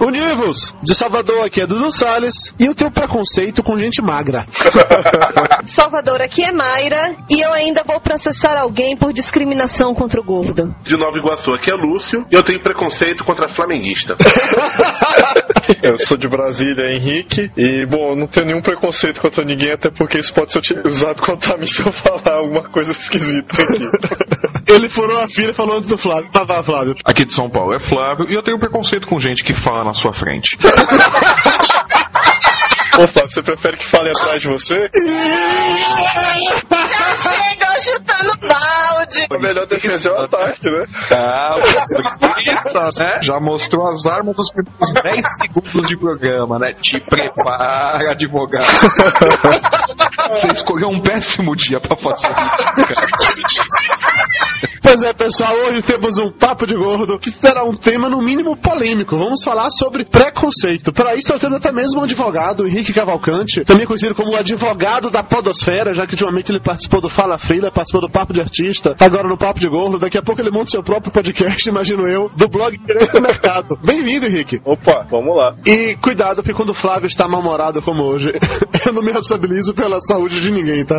univos! De Salvador aqui é Dudu Salles e eu tenho preconceito com gente magra. Salvador, aqui é Mayra e eu ainda vou processar alguém por discriminação contra o gordo. De Nova Iguaçu, aqui é Lúcio e eu tenho preconceito contra flamenguista. Eu sou de Brasília, Henrique, e bom, eu não tenho nenhum preconceito contra ninguém, até porque isso pode ser usado contra mim se eu falar alguma coisa esquisita aqui. Ele furou a fila e falou antes do Flávio. Tá, tá, Flávio. Aqui de São Paulo é Flávio e eu tenho preconceito com gente que fala na sua frente. Ô Flávio, você prefere que fale atrás de você? Já chega chutando balde! A melhor defesa é o ataque, né? Ah, isso, né? Já mostrou as armas dos primeiros 10 segundos de programa, né? Te prepara, advogado. Você escolheu um péssimo dia pra fazer isso, cara. Pois é, pessoal, hoje temos um papo de gordo que será um tema no mínimo polêmico. Vamos falar sobre preconceito. Para isso, nós temos até mesmo um advogado, Henrique Cavalcante, também conhecido como o advogado da podosfera, já que ultimamente ele participou do Fala Freila, participou do Papo de Artista, tá agora no Papo de Gordo. Daqui a pouco ele monta seu próprio podcast, imagino eu, do blog Direito do Mercado. Bem-vindo, Henrique. Opa, vamos lá. E cuidado, porque quando o Flávio está mal-humorado como hoje, eu não me responsabilizo pela saúde de ninguém, tá?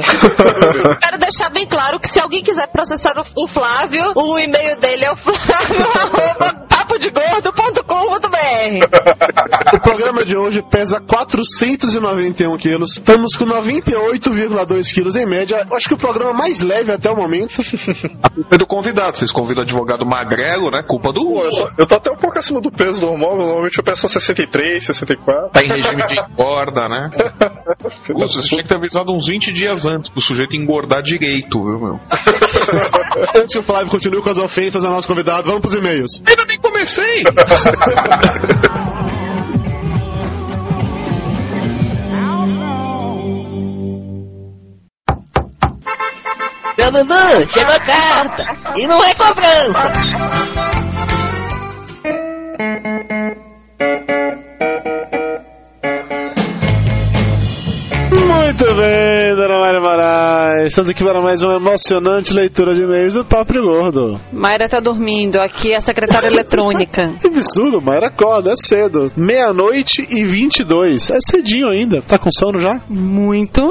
Quero deixar bem claro que se alguém quiser processar o Flávio, o e-mail dele é o flávio papodegordo.com.br O programa de hoje pesa 491 quilos. Estamos com 98,2 quilos em média. Acho que o programa mais leve até o momento. A culpa é do convidado. Vocês convidam advogado magrelo, né? Culpa do Pô, eu, tô, eu tô até um pouco acima do peso normal, normalmente eu peço 63, 64. Tá em regime de engorda, né? Lúcio, você tinha que ter avisado uns 20 dias antes pro sujeito engordar direito, viu, meu? Antes que o Flávio continue com as ofensas ao nosso convidado, vamos pros e-mails. Comecei! Seu Dudu, chegou a carta. E não é cobrança. Estamos aqui para mais uma emocionante leitura de e-mails do Papo Gordo. Mayra tá dormindo, aqui é a secretária eletrônica. Que absurdo, Mayra acorda, é cedo. Meia-noite e 22. É cedinho ainda. Tá com sono já? Muito.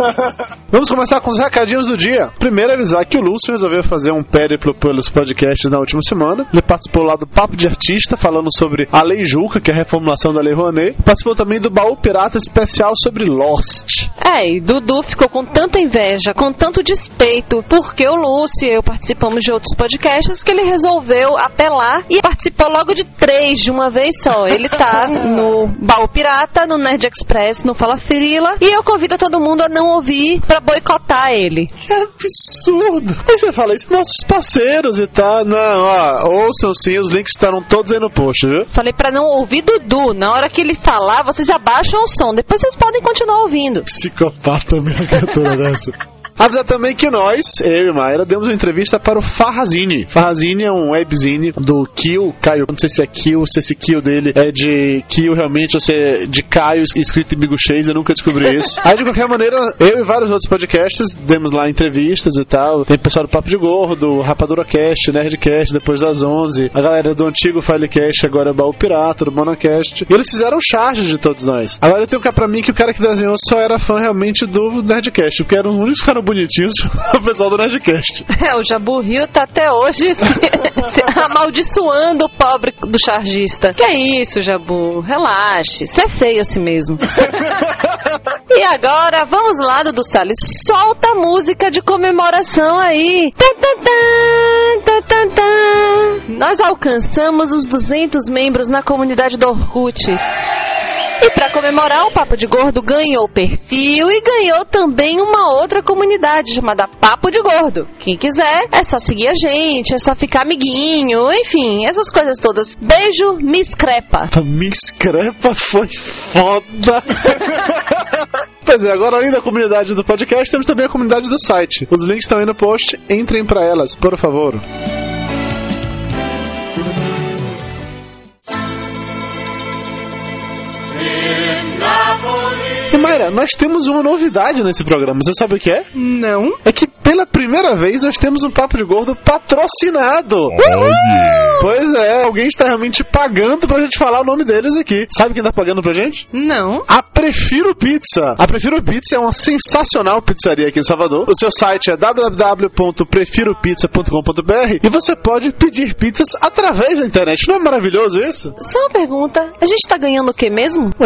Vamos começar com os recadinhos do dia. Primeiro, avisar que o Lúcio resolveu fazer um périplo pelos podcasts na última semana. Ele participou lá do Papo de Artista, falando sobre a Lei Juca, que é a reformulação da Lei Rouanet. Participou também do Baú Pirata especial sobre Lost. É, e Dudu ficou com tanta inveja, com tanto despeito, porque o Lúcio e eu participamos de outros podcasts que ele resolveu apelar e participou logo de três de uma vez só. Ele tá no Baú Pirata, no Nerd Express, no Fala Frila, e eu convido todo mundo a não ouvir pra boicotar ele. Que absurdo! Aí você fala, isso nossos parceiros e tal. Não, ó, ouçam sim, os links estarão todos aí no post, viu? Falei pra não ouvir Dudu. Na hora que ele falar, vocês abaixam o som. Depois vocês podem continuar ouvindo. Psicopata, minha criatura dessa. Avisar também que nós, eu e Mayra, demos uma entrevista para o Farrazine. Farrazine é um webzine do Kill, Caio. Não sei se é Kill, se esse Kill dele é de Kill realmente ou se é de Caio escrito em biguchês, eu nunca descobri isso. Aí, de qualquer maneira, eu e vários outros podcasts demos lá entrevistas e tal. Tem pessoal do Papo de Gordo, Rapadura Cast, Nerdcast, depois das 11. A galera do antigo Filecast, agora é Baú Pirata, do Monacast. E eles fizeram charge de todos nós. Agora eu tenho que cá pra mim que o cara que desenhou só era fã realmente do Nerdcast, porque eram os únicos que ficaram bonitinhos o pessoal do Nerdcast. É, o Jabu Rio tá até hoje se, se amaldiçoando o pobre do chargista. Que é isso, Jabu? Relaxe. Você é feio assim mesmo. e agora, vamos lá, Dudu Salles. Solta a música de comemoração aí. Nós alcançamos os 200 membros na comunidade do Orkut. E para comemorar, o Papo de Gordo ganhou perfil e ganhou também uma outra comunidade chamada Papo de Gordo. Quem quiser, é só seguir a gente, é só ficar amiguinho, enfim, essas coisas todas. Beijo, Miss Crepa. A Miss Crepa foi foda. Pois é, agora além da comunidade do podcast, temos também a comunidade do site. Os links estão aí no post, entrem para elas, por favor. E Mayra, nós temos uma novidade nesse programa. Você sabe o que é? Não. É que pela primeira vez nós temos um Papo de Gordo patrocinado. Pois é, alguém está realmente pagando pra gente falar o nome deles aqui. Sabe quem tá pagando pra gente? Não. A Prefiro Pizza. A Prefiro Pizza é uma sensacional pizzaria aqui em Salvador. O seu site é www.prefiropizza.com.br e você pode pedir pizzas através da internet. Não é maravilhoso isso? Só uma pergunta. A gente tá ganhando o que mesmo?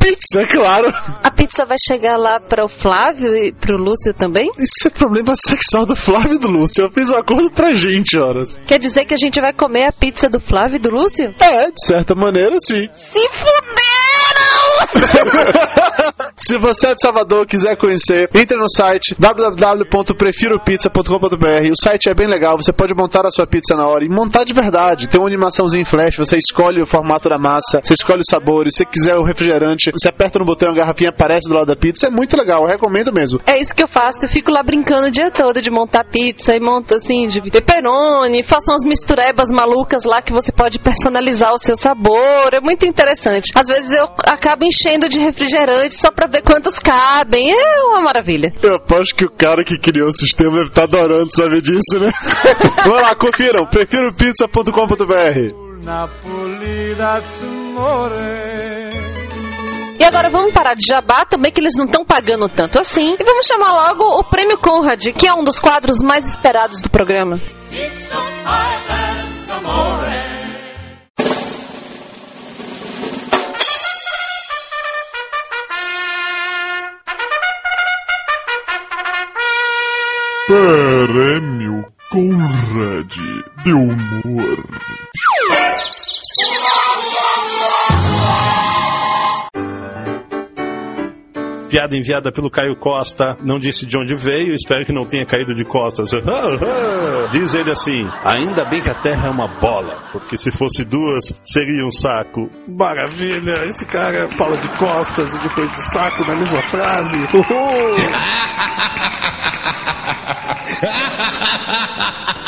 pizza, é claro. A pizza vai chegar lá para o Flávio e pro Lúcio também? Isso é problema sexual do Flávio e do Lúcio. Eu fiz um acordo pra gente, horas. Quer dizer que a gente vai comer a pizza do Flávio e do Lúcio? É, de certa maneira, sim. Se fuderam! Se você é de Salvador quiser conhecer, entre no site www.prefiropizza.com.br. O site é bem legal, você pode montar a sua pizza na hora e montar de verdade. Tem uma animaçãozinha em flash, você escolhe o formato da massa, você escolhe os sabores, se quiser o refrigerante, você aperta no botão, a garrafinha aparece do lado da pizza. É muito legal, eu recomendo mesmo. É isso que eu faço. Eu fico lá brincando o dia todo de montar pizza e monto assim de pepperoni, faço umas misturebas malucas lá que você pode personalizar o seu sabor. É muito interessante. Às vezes eu acabo enchendo de refrigerante só pra ver quantos cabem. É uma maravilha. Eu aposto que o cara que criou o sistema deve estar adorando saber disso, né? Vamos lá, confiram. Prefiropizza.com.br. E agora vamos parar de jabá também, que eles não estão pagando tanto assim. E vamos chamar logo o Prêmio Conrad, que é um dos quadros mais esperados do programa. Prêmio Conrad de Humor. Piada enviada pelo Caio Costa, não disse de onde veio, espero que não tenha caído de costas. Diz ele assim: ainda bem que a Terra é uma bola, porque se fosse duas, seria um saco. Maravilha, esse cara fala de costas e depois de saco na mesma frase. Uhul.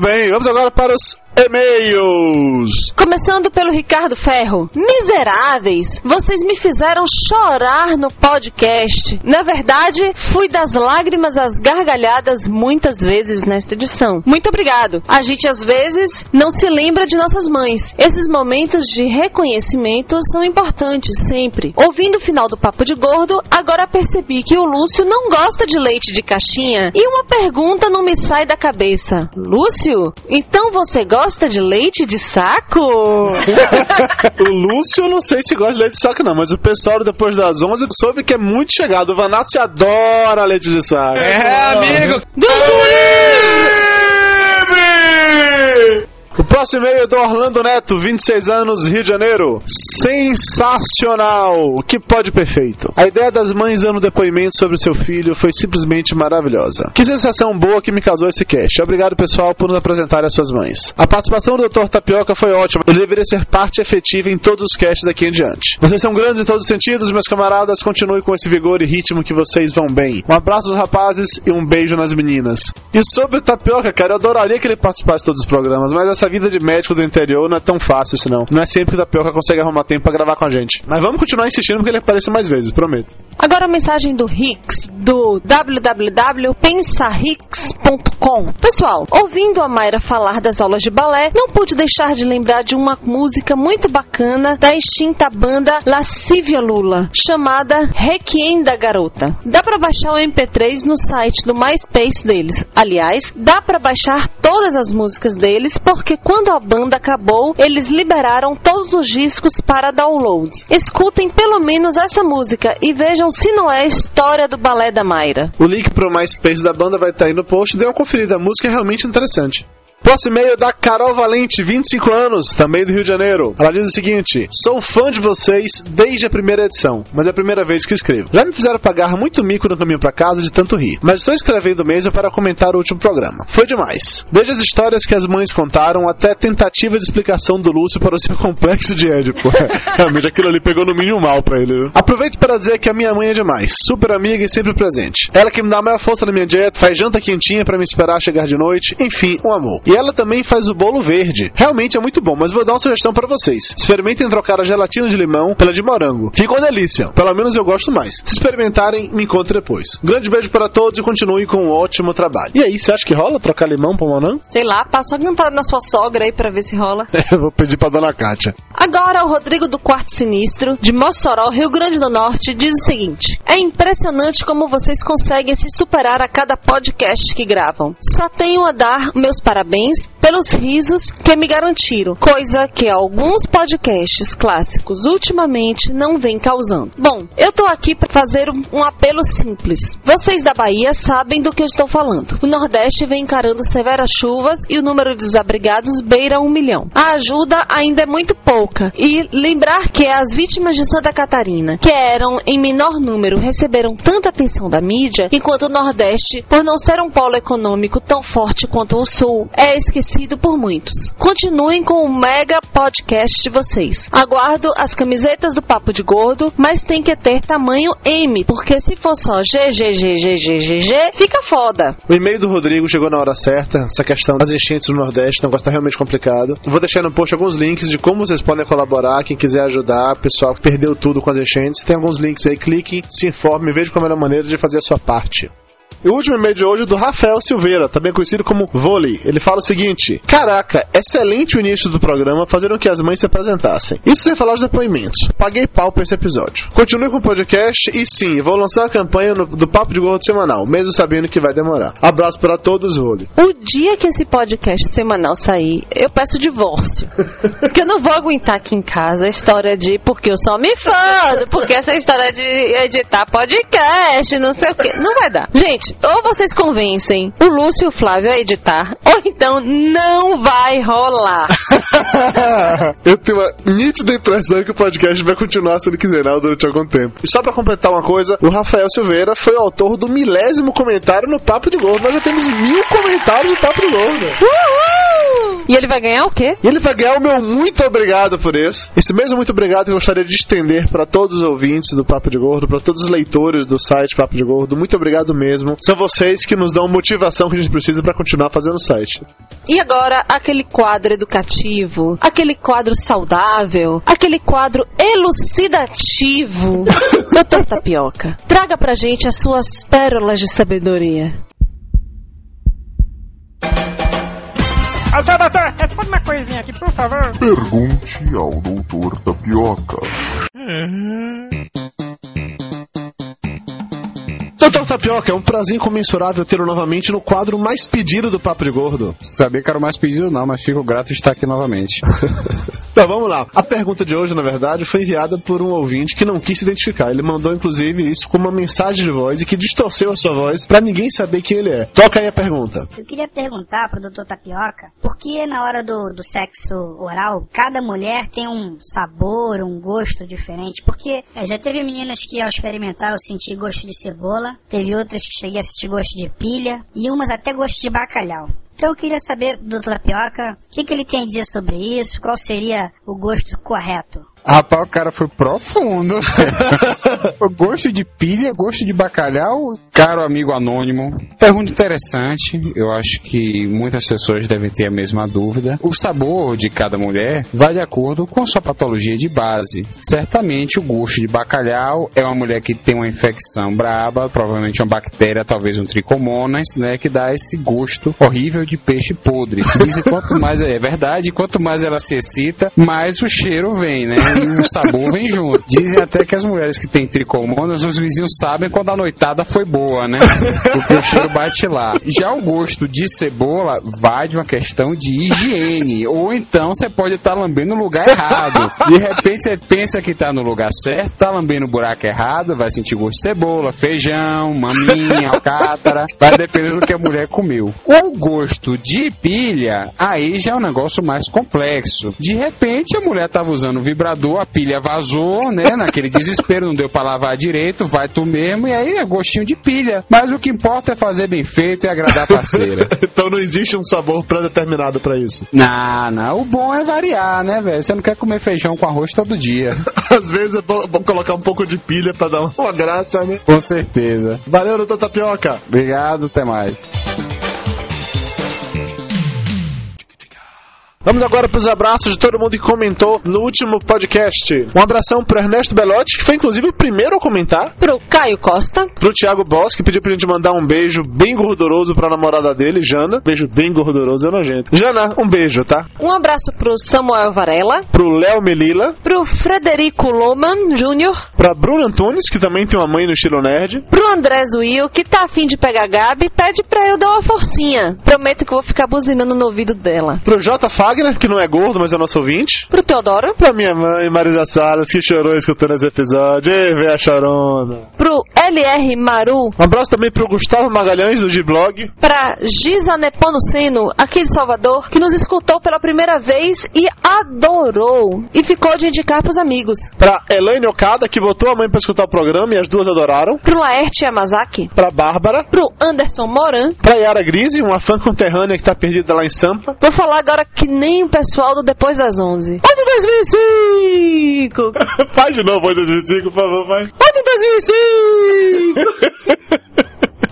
Muito bem, vamos agora para os e-mails. Começando pelo Ricardo Ferro. Miseráveis, vocês me fizeram chorar no podcast. Na verdade, fui das lágrimas às gargalhadas muitas vezes nesta edição. Muito obrigado. A gente às vezes não se lembra de nossas mães. Esses momentos de reconhecimento são importantes sempre. Ouvindo o final do Papo de Gordo, agora percebi que o Lúcio não gosta de leite de caixinha e uma pergunta não me sai da cabeça. Lúcio, então você gosta de leite de saco? o Lúcio, eu não sei se gosta de leite de saco, não, mas o pessoal depois das 11 soube que é muito chegado. O Vanassi adora leite de saco. É, amigo. O próximo e-mail é do Orlando Neto, 26 anos, Rio de Janeiro. Sensacional! Que pode perfeito? A ideia das mães dando depoimento sobre o seu filho foi simplesmente maravilhosa. Que sensação boa que me causou esse cast. Obrigado, pessoal, por nos apresentar as suas mães. A participação do Dr. Tapioca foi ótima. Ele deveria ser parte efetiva em todos os casts daqui em diante. Vocês são grandes em todos os sentidos, meus camaradas. Continue com esse vigor e ritmo que vocês vão bem. Um abraço aos rapazes e um beijo nas meninas. E sobre o Tapioca, cara, eu adoraria que ele participasse de todos os programas, mas essa vida de médico do interior não é tão fácil isso não. Não é sempre que o Tapioca consegue arrumar tempo pra gravar com a gente. Mas vamos continuar insistindo porque ele apareça mais vezes, prometo. Agora a mensagem do Hicks, do www.pensarix.com. Pessoal, ouvindo a Mayra falar das aulas de balé, não pude deixar de lembrar de uma música muito bacana da extinta banda Lascívia Lula, chamada Requiem da Garota. Dá pra baixar o MP3 no site do MySpace deles. Aliás, dá pra baixar todas as músicas deles, porque quando a banda acabou, eles liberaram todos os discos para downloads. Escutem pelo menos essa música e vejam se não é a história do balé da Mayra. O link pro MySpace da banda vai estar aí no post. Dê uma conferida, a música é realmente interessante. Próximo e-mail da Carol Valente, 25 anos, também do Rio de Janeiro. Ela diz o seguinte: Sou fã de vocês desde a primeira edição, mas é a primeira vez que escrevo. Já me fizeram pagar muito mico no caminho para casa de tanto rir, mas estou escrevendo mesmo para comentar o último programa. Foi demais. Desde as histórias que as mães contaram até tentativa de explicação do Lúcio para o seu complexo de Édipo. Realmente aquilo ali pegou no mínimo mal pra ele. viu? Aproveito para dizer que a minha mãe é demais, super amiga e sempre presente. Ela que me dá a maior força na minha dieta, faz janta quentinha para me esperar chegar de noite, enfim, um amor. E ela também faz o bolo verde. Realmente é muito bom, mas vou dar uma sugestão para vocês. Experimentem trocar a gelatina de limão pela de morango. Fica uma delícia. Pelo menos eu gosto mais. Se experimentarem, me encontre depois. Grande beijo para todos e continuem com um ótimo trabalho. E aí, você acha que rola trocar limão por morango? Sei lá, passa uma cantada na sua sogra aí pra ver se rola. Eu vou pedir pra dona Kátia. Agora, o Rodrigo do Quarto Sinistro, de Mossoró, Rio Grande do Norte, diz o seguinte: É impressionante como vocês conseguem se superar a cada podcast que gravam. Só tenho a dar meus parabéns pelos risos que me garantiram, coisa que alguns podcasts clássicos ultimamente não vêm causando. Bom, eu tô aqui para fazer um, um apelo simples. Vocês da Bahia sabem do que eu estou falando. O Nordeste vem encarando severas chuvas e o número de desabrigados beira um milhão. A ajuda ainda é muito pouca. E lembrar que as vítimas de Santa Catarina, que eram em menor número, receberam tanta atenção da mídia, enquanto o Nordeste, por não ser um polo econômico tão forte quanto o Sul, é esquecido por muitos. Continuem com o mega podcast de vocês. Aguardo as camisetas do Papo de Gordo, mas tem que ter tamanho M, porque se for só GGGGGGG, fica foda. O e-mail do Rodrigo chegou na hora certa. Essa questão das enchentes no Nordeste, o negócio tá realmente complicado. Vou deixar no post alguns links de como vocês podem colaborar. Quem quiser ajudar, pessoal que perdeu tudo com as enchentes, tem alguns links aí. Clique, se informe, veja qual é a melhor maneira de fazer a sua parte. E o último e-mail de hoje é do Rafael Silveira, também conhecido como Vôlei. Ele fala o seguinte: Caraca, excelente o início do programa, fazendo que as mães se apresentassem. Isso sem falar os depoimentos. Paguei pau pra esse episódio. Continue com o podcast e sim, vou lançar a campanha no- do Papo de Gordo semanal, mesmo sabendo que vai demorar. Abraço para todos, Vôlei. O dia que esse podcast semanal sair, eu peço divórcio. Porque eu não vou aguentar aqui em casa a história de porque eu só me fodo, porque essa história de editar podcast, não sei o que. Não vai dar. Gente, ou vocês convencem o Lúcio e o Flávio a editar, ou então não vai rolar. Eu tenho uma nítida impressão que o podcast vai continuar sendo quinzenal durante algum tempo. E só pra completar uma coisa, o Rafael Silveira foi o autor do milésimo comentário no Papo de Gordo. Nós já temos mil comentários no Papo de Gordo. Uhul! E ele vai ganhar o quê? E ele vai ganhar o meu muito obrigado por isso. Esse mesmo muito obrigado que eu gostaria de estender para todos os ouvintes do Papo de Gordo, para todos os leitores do site Papo de Gordo. Muito obrigado mesmo. São vocês que nos dão motivação que a gente precisa para continuar fazendo o site. E agora, aquele quadro educativo, aquele quadro saudável, aquele quadro elucidativo. Doutor Tapioca, traga pra gente as suas pérolas de sabedoria. Ô, seu doutor, responde uma coisinha aqui, por favor. Pergunte ao doutor Tapioca. Doutor Tapioca, é um prazer incomensurável tê-lo novamente no quadro mais pedido do Papo de Gordo. Sabia que era o mais pedido não, mas fico grato de estar aqui novamente. Então vamos lá. A pergunta de hoje, na verdade, foi enviada por um ouvinte que não quis se identificar. Ele mandou, inclusive, isso como uma mensagem de voz e que distorceu a sua voz pra ninguém saber quem ele é. Toca aí a pergunta. Eu queria perguntar pro Dr. Tapioca, por que na hora do, do sexo oral, cada mulher tem um sabor, um gosto diferente? Porque é, já teve meninas que ao experimentar eu senti gosto de cebola, teve outras que cheguei a sentir gosto de pilha, e umas até gosto de bacalhau. Então eu queria saber do. Tapioca, o que, que ele tem a dizer sobre isso, qual seria o gosto correto? Rapaz, o cara foi profundo. gosto de pilha, gosto de bacalhau, caro amigo anônimo. Pergunta interessante, eu acho que muitas pessoas devem ter a mesma dúvida. O sabor de cada mulher vai de acordo com sua patologia de base. Certamente o gosto de bacalhau é uma mulher que tem uma infecção braba, provavelmente uma bactéria, talvez um tricomonas, né, que dá esse gosto horrível de peixe podre. Dizem quanto mais é verdade, quanto mais ela se excita, mais o cheiro vem, né? E o sabor vem junto. Dizem até que as mulheres que têm tricomonas, os vizinhos sabem quando a noitada foi boa, né? Porque o cheiro bate lá. Já o gosto de cebola vai de uma questão de higiene. Ou então você pode estar lambendo no lugar errado. De repente você pensa que tá no lugar certo, tá lambendo o buraco errado, vai sentir gosto de cebola, feijão, maminha, alcátara. Vai depender do que a mulher comeu. O gosto de pilha, aí já é um negócio mais complexo. De repente a mulher tava usando o vibrador, a pilha vazou, né? Naquele desespero, não deu pra lavar direito, vai tu mesmo, e aí é gostinho de pilha. Mas o que importa é fazer bem feito e agradar a parceira. então não existe um sabor pré-determinado pra isso. Não, não. O bom é variar, né, velho? Você não quer comer feijão com arroz todo dia. Às vezes é bom, bom colocar um pouco de pilha pra dar uma graça, né? Com certeza. Valeu, doutor Tapioca. Obrigado, até mais. Vamos agora para os abraços de todo mundo que comentou no último podcast. Um abração pro Ernesto Belotti, que foi inclusive o primeiro a comentar. Pro Caio Costa. Pro Thiago Boss, que pediu pra gente mandar um beijo bem gorduroso pra namorada dele, Jana. Beijo bem gorduroso é nojento. Jana, um beijo, tá? Um abraço pro Samuel Varela. Pro Léo Melila. Pro Frederico Loman Jr. Pra Bruno Antunes, que também tem uma mãe no estilo nerd. Pro André Zuil, que tá afim de pegar a Gabi, pede pra eu dar uma forcinha. Prometo que vou ficar buzinando no ouvido dela. Pro J. Fagner, que não é gordo, mas é nosso ouvinte. Pro Teodoro. Pra minha mãe, Marisa Salas, que chorou escutando esse episódio. Ei, vê a chorona. Pro LR Maru. Um abraço também pro Gustavo Magalhães, do G-Blog. Pra Giza Nepomuceno, aqui de Salvador, que nos escutou pela primeira vez e adorou. E ficou de indicar pros amigos. Pra Elaine Okada, que botou a mãe pra escutar o programa e as duas adoraram. Pro Laerte Yamazaki. Pra Bárbara. Pro Anderson Moran. Pra Yara Grise, uma fã conterrânea que tá perdida lá em Sampa. Vou falar agora que nem o pessoal do Depois das 11. Oi de 2005! Faz de novo, Oi 2005, por favor, vai. De 2005!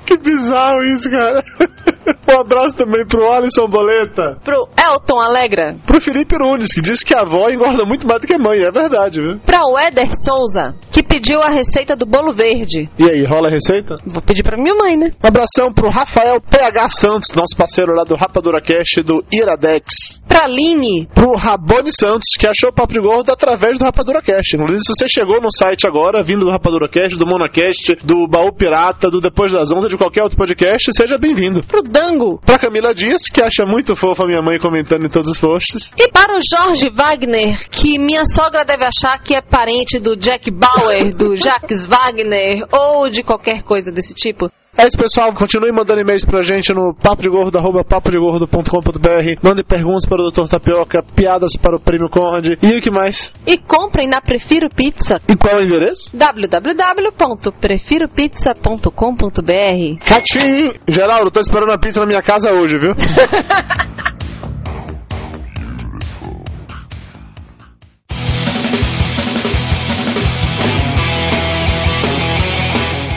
que bizarro isso, cara. Um abraço também pro Alisson Boleta. Pro Elton Alegra. Pro Felipe Nunes, que disse que a avó engorda muito mais do que a mãe, é verdade, viu? Pra o Éder Souza, que pediu a receita do bolo verde. E aí, rola a receita? Vou pedir pra minha mãe, né? Um abração pro Rafael PH Santos, nosso parceiro lá do Rapadura Cast do Iradex. Pra Aline. Pro Rabone Santos, que achou o Papo de Gordo através do Rapadura Cast. Inclusive, se você chegou no site agora, vindo do Rapadura Cast, do Monocast, do Baú Pirata, do Depois das Ondas, de qualquer outro podcast, seja bem-vindo. Pro Dango. Pra Camila Dias, que acha muito fofa a minha mãe comentando em todos os posts. E para o Jorge Wagner, que minha sogra deve achar que é parente do Jack Bauer, do Jacques Wagner, ou de qualquer coisa desse tipo. É isso, pessoal. Continue mandando e-mails pra gente no papodegordo.com.br. Mande perguntas para o Dr. Tapioca, piadas para o Prêmio Conrad e o que mais? E comprem na Prefiro Pizza. E qual é o endereço? www.prefiropizza.com.br Catim! Geraldo, tô esperando a pizza na minha casa hoje, viu?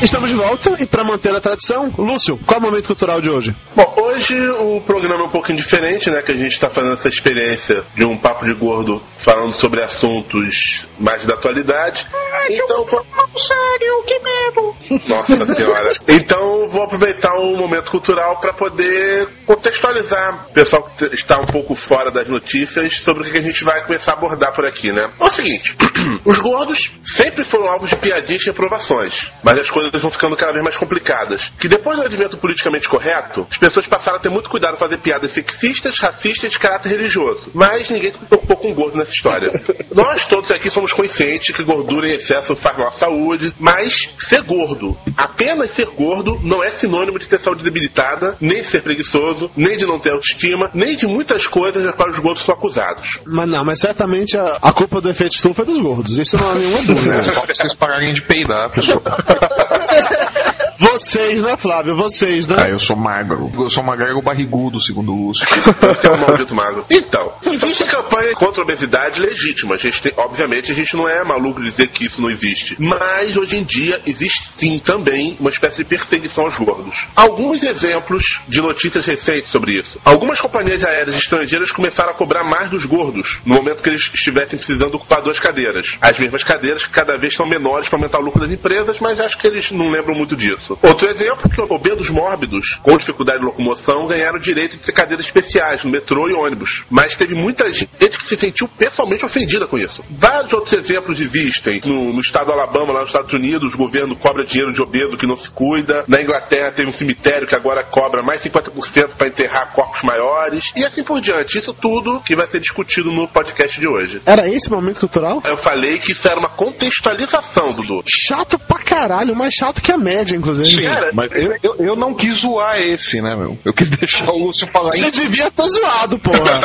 Estamos de volta e para manter a tradição, Lúcio, qual é o momento cultural de hoje? Bom, hoje o programa é um pouquinho diferente, né? Que a gente está fazendo essa experiência de um papo de gordo falando sobre assuntos mais da atualidade. Ai, então, eu sério, que medo! Nossa senhora. Então vou aproveitar o momento cultural para poder contextualizar o pessoal que está um pouco fora das notícias sobre o que a gente vai começar a abordar por aqui, né? É o seguinte, os gordos sempre foram alvos de piadinhas e aprovações, mas as coisas vão ficando cada vez mais complicadas. Que depois do advento politicamente correto, as pessoas passaram a ter muito cuidado em fazer piadas sexistas, racistas e de caráter religioso. Mas ninguém se preocupou com gordo nessa história. Nós todos aqui somos conscientes que gordura em excesso faz mal à saúde, mas ser gordo, apenas ser gordo, não é sinônimo de ter saúde debilitada, nem de ser preguiçoso, nem de não ter autoestima, nem de muitas coisas das quais os gordos são acusados. Mas não, mas certamente a, a culpa do efeito estufa é dos gordos, isso não há nenhuma dúvida. Só vocês pararem de peidar, pessoal. Vocês, né, Flávio? Vocês, né? Ah, eu sou magro. Eu sou magrelo barrigudo, segundo o Lúcio. Você é um maldito magro. Então, existe campanha contra a obesidade legítima. A gente tem, obviamente, a gente não é maluco dizer que isso não existe. Mas hoje em dia existe sim também uma espécie de perseguição aos gordos. Alguns exemplos de notícias recentes sobre isso. Algumas companhias aéreas estrangeiras começaram a cobrar mais dos gordos no momento que eles estivessem precisando ocupar duas cadeiras. As mesmas cadeiras que cada vez são menores para aumentar o lucro das empresas, mas acho que eles não lembram muito disso. Outro exemplo que obesos mórbidos com dificuldade de locomoção ganharam o direito de ter cadeiras especiais no metrô e ônibus. Mas teve muita gente que se sentiu pessoalmente ofendida com isso. Vários outros exemplos existem. No, no estado do Alabama, lá nos Estados Unidos, o governo cobra dinheiro de obeso que não se cuida. Na Inglaterra tem um cemitério que agora cobra mais 50% para enterrar corpos maiores. E assim por diante. Isso tudo que vai ser discutido no podcast de hoje. Era esse momento cultural? Eu falei que isso era uma contextualização, Dudu. Chato pra caralho, mais chato que a média, inclusive. Sim, mas eu, eu, eu não quis zoar esse, né, meu? Eu quis deixar o Lúcio falar Você isso. devia ter zoado, porra.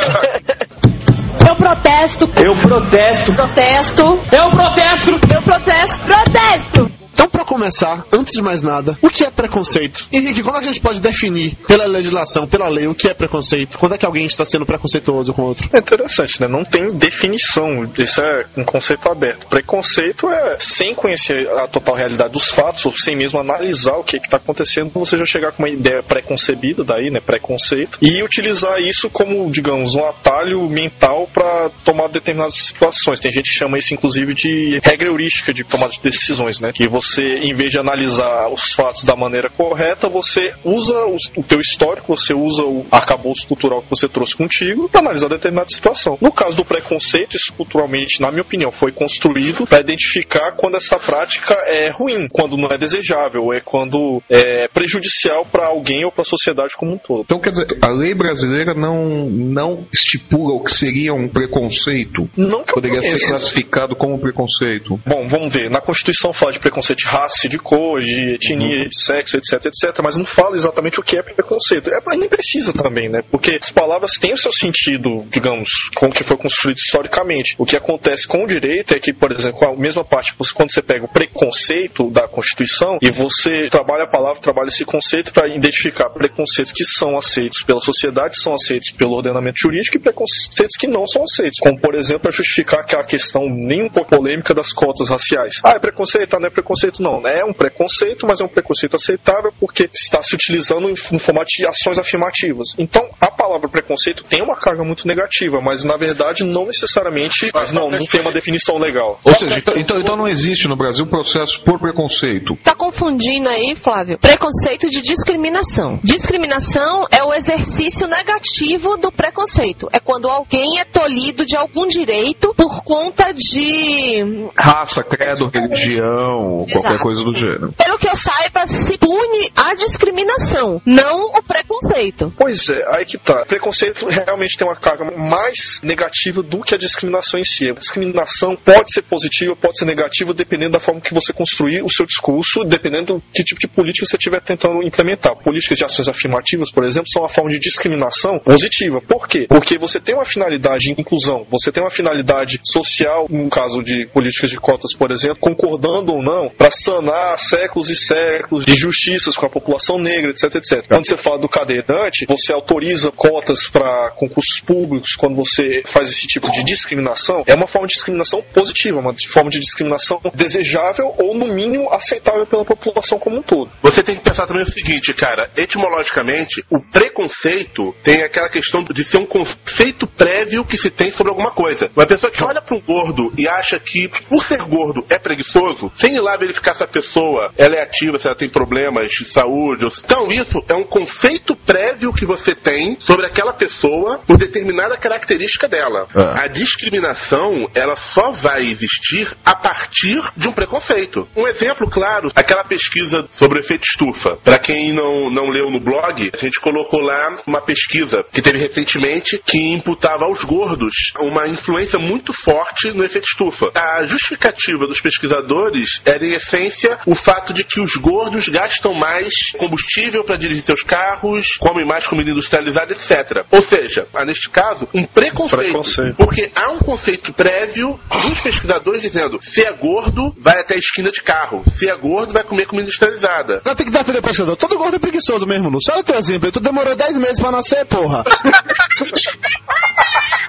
Eu protesto. Eu protesto. Protesto. Eu protesto. Eu protesto. Protesto. Então, pra começar, antes de mais nada, o que é preconceito? Henrique, como é a gente pode definir, pela legislação, pela lei, o que é preconceito? Quando é que alguém está sendo preconceituoso com outro? É interessante, né? Não tem definição. Isso é um conceito aberto. Preconceito é sem conhecer a total realidade dos fatos, ou sem mesmo analisar o que está acontecendo, você já chegar com uma ideia preconcebida, daí, né? Preconceito, e utilizar isso como, digamos, um atalho mental para tomar determinadas situações. Tem gente que chama isso, inclusive, de regra heurística de tomada de decisões, né? Que você, em vez de analisar os fatos da maneira correta, você usa o, o teu histórico, você usa o arcabouço cultural que você trouxe contigo para analisar determinada situação. No caso do preconceito, isso culturalmente, na minha opinião, foi construído para identificar quando essa prática é ruim, quando não é desejável, é quando é prejudicial para alguém ou para a sociedade como um todo. Então, quer dizer, a lei brasileira não, não estipula o que seria um preconceito? Não que Poderia ser classificado como preconceito? Bom, vamos ver. Na Constituição fala de preconceito de raça, de cor, de etnia, de sexo, etc, etc, mas não fala exatamente o que é preconceito. É, mas nem precisa também, né? Porque as palavras têm o seu sentido, digamos, como que foi construído historicamente. O que acontece com o direito é que, por exemplo, a mesma parte, quando você pega o preconceito da Constituição e você trabalha a palavra, trabalha esse conceito para identificar preconceitos que são aceitos pela sociedade, são aceitos pelo ordenamento jurídico e preconceitos que não são aceitos. Como, por exemplo, a justificar aquela questão nem um pouco polêmica das cotas raciais. Ah, é preconceito? Ah, não é preconceito, não. É um preconceito, mas é um preconceito aceitável porque está se utilizando em em formato de ações afirmativas. Então, a palavra preconceito tem uma carga muito negativa, mas na verdade não necessariamente, mas não, não tem uma definição legal. Ou seja, então, então, então não existe no Brasil processo por preconceito. Tá confundindo aí, Flávio, preconceito de discriminação. Discriminação é o exercício negativo do preconceito. É quando alguém é tolhido de algum direito por conta de. Raça, credo, religião, qualquer Exato. coisa do gênero. Pelo que eu saiba, se pune a discriminação, não o preconceito. Pois é, aí que tá. Preconceito realmente tem uma carga mais negativa do que a discriminação em si. A discriminação pode ser positiva, pode ser negativa, dependendo da forma que você construir o seu discurso, dependendo do que tipo de política você estiver tentando implementar. Políticas de ações afirmativas, por exemplo, são uma forma de discriminação positiva. Por quê? Porque você tem uma finalidade de inclusão, você tem uma finalidade social, no caso de políticas de cotas, por exemplo, concordando ou não, para sanar séculos e séculos de injustiças com a população negra, etc, etc. Quando você fala do cadeirante, você autoriza cotas para concursos públicos, quando você faz esse tipo de discriminação, é uma forma de discriminação positiva, uma forma de discriminação desejável ou, no mínimo, aceitável pela população como um todo. Você tem que pensar também o seguinte, cara, etimologicamente, o preconceito tem aquela questão de ser um conceito prévio que se tem sobre alguma coisa. Uma pessoa que olha para um gordo e acha que, por ser gordo, é preguiçoso, sem ir lá verificar se a pessoa ela é ativa, se ela tem problemas de saúde. ou- Então, isso é um conceito prévio que você tem sobre aquela pessoa por determinada característica dela. É. A discriminação, ela só vai existir a partir de um preconceito. Um exemplo claro, aquela pesquisa sobre o efeito estufa. Para quem não, não leu no blog, a gente colocou lá uma pesquisa que teve recentemente que imputava aos gordos uma influência muito forte no efeito estufa. A justificativa dos pesquisadores era, essência, o fato de que os gordos gastam mais combustível para dirigir seus carros, comem mais comida industrializada, etc. Ou seja, há neste caso, um preconceito. Preconceito. Porque há um conceito prévio dos pesquisadores dizendo: se é gordo, vai até a esquina de carro. Se é gordo, vai comer comida industrializada. Não tem que dar pra pesquisador. Todo gordo é preguiçoso mesmo, Lúcio. Olha teu exemplo. Tu demorou 10 meses pra nascer, porra.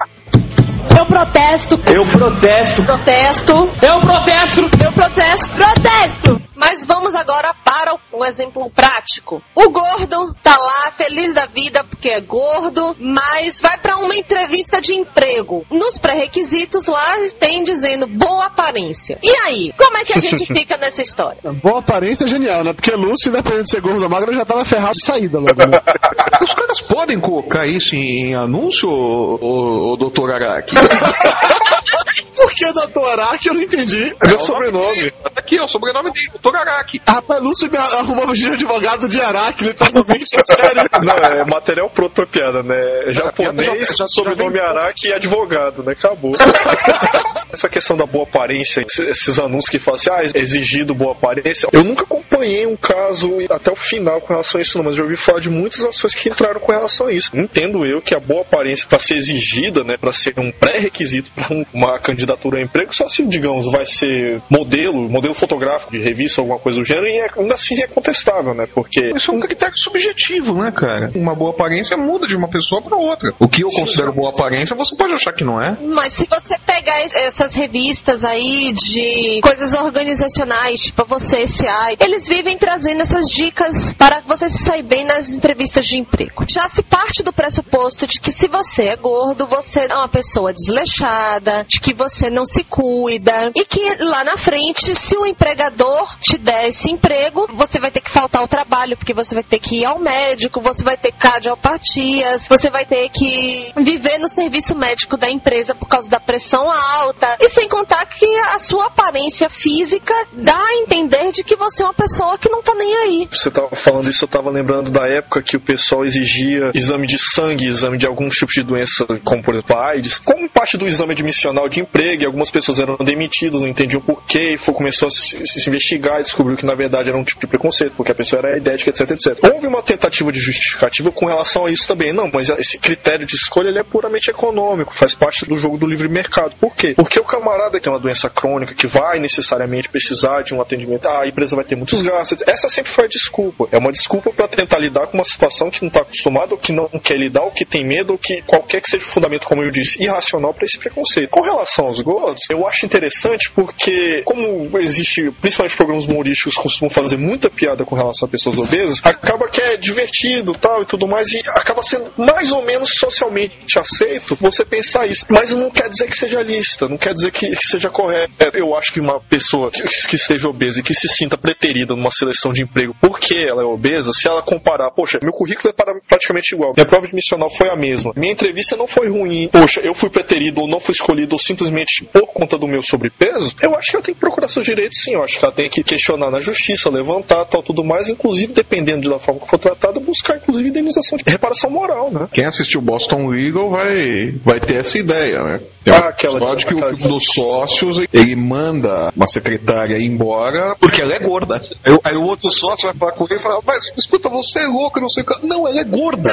Eu protesto. Eu protesto. Protesto. Eu protesto. Eu protesto. Protesto. Mas vamos agora para um exemplo prático. O gordo tá lá, feliz da vida porque é gordo, mas vai para uma entrevista de emprego. Nos pré-requisitos lá tem dizendo boa aparência. E aí, como é que a gente fica nessa história? Boa aparência é genial, né? Porque Lúcio, independente de ser gordo ou magro, já tava ferrado de saída logo. Né? Os caras podem colocar isso em, anúncio, ô, ô, ô doutor Araki? Por que Dr. Araki? Eu não entendi. É o sobrenome. Tá aqui, ó, o sobrenome dele, doutor Araki. Rapaz, Lúcio me arrumou de advogado de Araki, literalmente, é sério. Não, é material pronto pra piada, né? Japonês, já- já- sobrenome Araki e advogado, né? Acabou. Essa questão da boa aparência, esses- anúncios que falam assim, ah, exigido boa aparência. Eu nunca acompanhei um caso até o final com relação a isso, não, mas eu ouvi falar de muitas ações que entraram com relação a isso. Entendo eu que a boa aparência, para ser exigida, né, para ser um pré-requisito para uma candidatura a emprego, só se, digamos, vai ser modelo, modelo fotográfico de revista, alguma coisa do gênero, e é- ainda assim é contestável, né? Porque Isso é um critério subjetivo, né, cara? Uma boa aparência muda de uma pessoa pra outra. O que eu considero boa aparência, você pode achar que não é. Mas se você pegar es- essas revistas aí de coisas organizacionais, tipo você, CI, eles vivem trazendo essas dicas para você se sair bem nas entrevistas de emprego. Já se parte do pressuposto de que se você é gordo, você é uma pessoa desleixada, de que você não se cuida e que lá na frente, se o empregador te der esse emprego, você vai ter que faltar ao trabalho, porque você vai ter que ir ao médico, você vai ter cardiopatias, você vai ter que viver no serviço médico da empresa por causa da pressão alta. E sem contar que a sua aparência física dá a entender de que você é uma pessoa que não tá nem aí. Você tava falando isso, eu tava lembrando da época que o pessoal exigia exame de sangue, exame de alguns tipos de doença, como por exemplo a AIDS, como parte do exame admissional de emprego, e algumas pessoas eram demitidas, não entendiam porquê, e foi, começou a se, se investigar e descobriu que na verdade era um tipo de preconceito, porque a pessoa era idética, etc, etc. Houve uma tentativa de justificativa com relação a isso também. Não, mas esse critério de escolha ele é puramente econômico, faz parte do jogo do livre mercado. Por quê? Porque o camarada que tem uma doença crônica, que vai necessariamente precisar de um atendimento, ah, a empresa vai ter muitos gastos. Essa sempre foi a desculpa. É uma desculpa para tentar lidar com uma situação que não está acostumado, ou que não quer lidar, ou que tem medo, ou que qualquer que seja o fundamento, como eu disse, irracional para esse preconceito. Com relação aos gordos, eu acho interessante porque, como existe, principalmente programas humorísticos costumam fazer muita piada com relação a pessoas obesas, acaba que é divertido tal e tudo mais, e acaba sendo mais ou menos socialmente aceito você pensar isso. Mas não quer dizer que seja lista, não quer dizer que, que seja correto. Eu acho que uma pessoa que, que esteja obesa e que se sinta preterida numa seleção de emprego porque ela é obesa, se ela comparar, poxa, meu currículo é para- praticamente igual, minha prova admissional foi a mesma, minha entrevista não foi ruim, poxa, eu fui preterido ou não fui escolhido ou simplesmente por conta do meu sobrepeso, eu acho que ela tem que procurar seus direitos sim, eu acho que ela tem que questionar na justiça, levantar tal, tudo mais, inclusive dependendo da forma que for tratada, buscar inclusive indenização de reparação moral, né? Quem assistiu Boston Legal vai, vai ter essa ideia, né? Tem Ah, aquela- episódio que um dos sócios ele manda uma secretária ir embora porque ela é gorda. Aí, o- aí o outro sócio vai falar com ele e fala: Mas escuta, você é louco, não sei o que. Não, ela é gorda.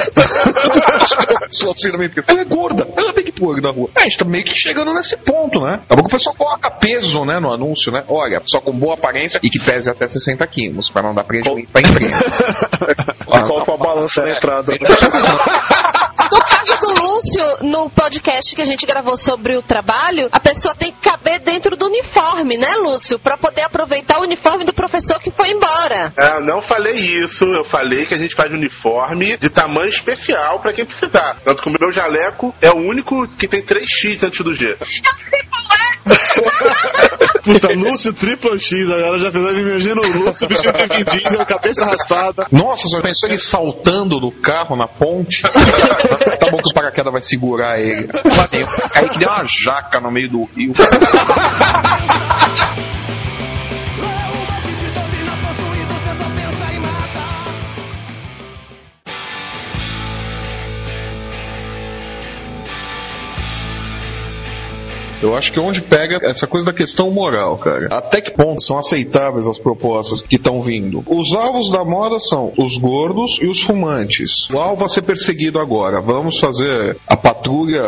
Ela é gorda, ela tem que pôr na rua. É, a gente tá meio que chegando nesse ponto, né? Daqui a pouco o pessoal coloca peso né, no anúncio, né? Olha, só com boa aparência e que pese até 60 quilos, pra não dar prejuízo pra empresa. Coloca uma balança na entrada. Lúcio, no podcast que a gente gravou sobre o trabalho, a pessoa tem que caber dentro do uniforme, né, Lúcio? Pra poder aproveitar o uniforme do professor que foi embora. É, não falei isso, eu falei que a gente faz uniforme de tamanho especial pra quem precisar. Tanto que o meu jaleco é o único que tem 3x antes do G. Puta, Lúcio Triple X, agora já fez eu imagino o Lúcio vestido de Vin Diesel, cabeça raspada. Nossa, só pensou ele saltando do carro na ponte? tá bom que o paraquedas vai segurar ele. Cara que deu uma jaca no meio do rio. Eu acho que onde pega essa coisa da questão moral, cara. Até que ponto são aceitáveis as propostas que estão vindo? Os alvos da moda são os gordos e os fumantes. O alvo a ser perseguido agora. Vamos fazer a patrulha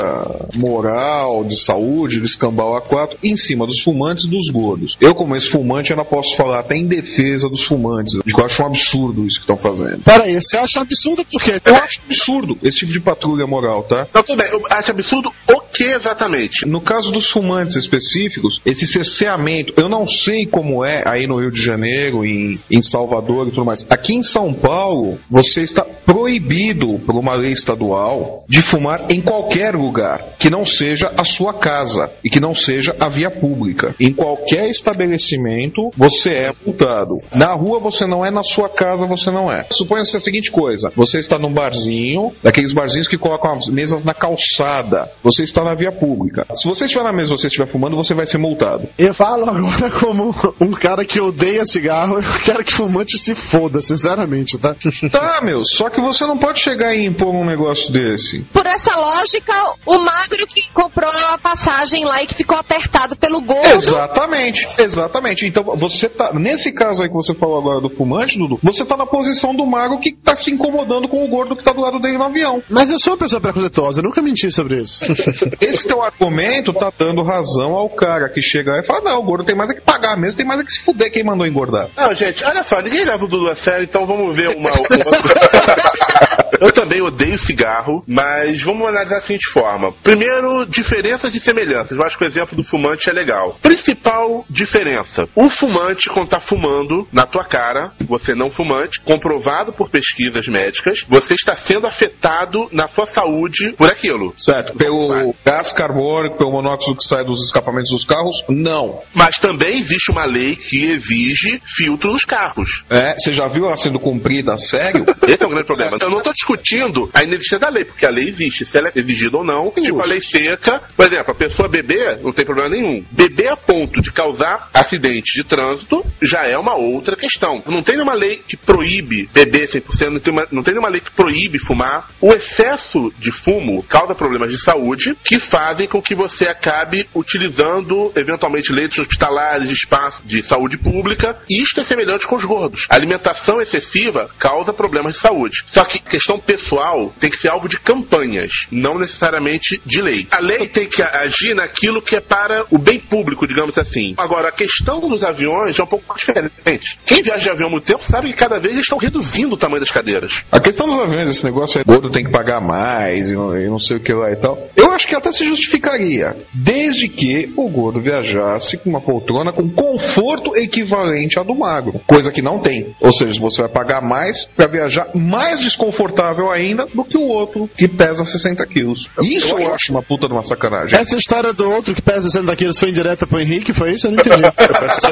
moral de saúde do escambau A4 em cima dos fumantes e dos gordos. Eu, como ex-fumante, ainda posso falar até em defesa dos fumantes. Eu acho um absurdo isso que estão fazendo. Pera aí, você acha absurdo por quê? Eu acho absurdo esse tipo de patrulha moral, tá? Então tudo bem, eu acho absurdo o que exatamente? No caso dos fumantes específicos, esse cerceamento, eu não sei como é aí no Rio de Janeiro, em, em Salvador e tudo mais. Aqui em São Paulo, você está proibido por uma lei estadual de fumar em qualquer lugar que não seja a sua casa e que não seja a via pública. Em qualquer estabelecimento, você é multado. Na rua você não é, na sua casa você não é. Suponha-se a seguinte coisa: você está num barzinho, daqueles barzinhos que colocam as mesas na calçada. Você está na via pública. Se você estiver na mesa e você estiver fumando, você vai ser multado. Eu falo agora como um cara que odeia cigarro, eu quero que fumante se foda, sinceramente, tá? Tá, meu, só que você não pode chegar e impor um negócio desse. Por essa lógica, o magro que comprou a passagem lá e que ficou apertado pelo gordo. Exatamente, exatamente. Então você tá. Nesse caso aí que você falou agora do fumante, Dudu, você tá na posição do mago que tá se incomodando com o gordo que tá do lado dele no avião. Mas eu sou uma pessoa preconceituosa, nunca menti sobre isso. Esse teu argumento tá dando razão ao cara que chega e fala: não, o gordo tem mais é que pagar mesmo, tem mais é que se fuder quem mandou engordar. Não, gente, olha só, ninguém leva o Dudu a sério, então vamos ver uma. uma... Eu também odeio cigarro, mas vamos analisar da seguinte forma. Primeiro, diferenças e semelhanças. Eu acho que o exemplo do fumante é legal. Principal diferença: o fumante, quando tá fumando na tua cara, você não fumante, comprovado por pesquisas médicas, você está sendo afetado na sua saúde por aquilo. Certo. Pelo gás carbônico, pelo monóxido que sai dos escapamentos dos carros, não. Mas também existe uma lei que exige filtro nos carros. É, você já viu ela sendo cumprida a sério? Esse é o grande problema. Eu não estou discutindo a inexistência da lei, porque a lei existe. Se ela é exigida ou não, tipo a lei seca. Por exemplo, a pessoa beber, não tem problema nenhum. Beber a ponto de causar acidente de trânsito já é uma outra questão. Não tem nenhuma lei que proíbe beber 100%, não tem, uma, não tem nenhuma lei que proíbe fumar. O excesso de fumo causa problemas de saúde que fazem com que você acabe utilizando, eventualmente, leitos hospitalares, espaço de saúde pública. E isto é semelhante com os gordos. A alimentação excessiva causa problemas de saúde. Só que questão pessoal tem que ser alvo de campanhas, não necessariamente de lei. A lei tem que agir naquilo que é para o bem público, digamos assim. Agora, a questão dos aviões é um pouco diferente. Quem viaja de avião há muito tempo sabe que cada vez eles estão reduzindo o tamanho das cadeiras. A questão dos aviões, esse negócio é gordo tem que pagar mais e não, sei o que lá e tal. Eu acho que até se justificaria, desde que o gordo viajasse com uma poltrona com conforto equivalente à do magro, coisa que não tem. Ou seja, você vai pagar mais para viajar mais desconfortável ainda do que o outro que pesa 60 quilos. Isso eu acho uma puta de uma sacanagem. Essa história do outro que pesa 60 quilos foi indireta pro Henrique, foi isso? Eu não entendi.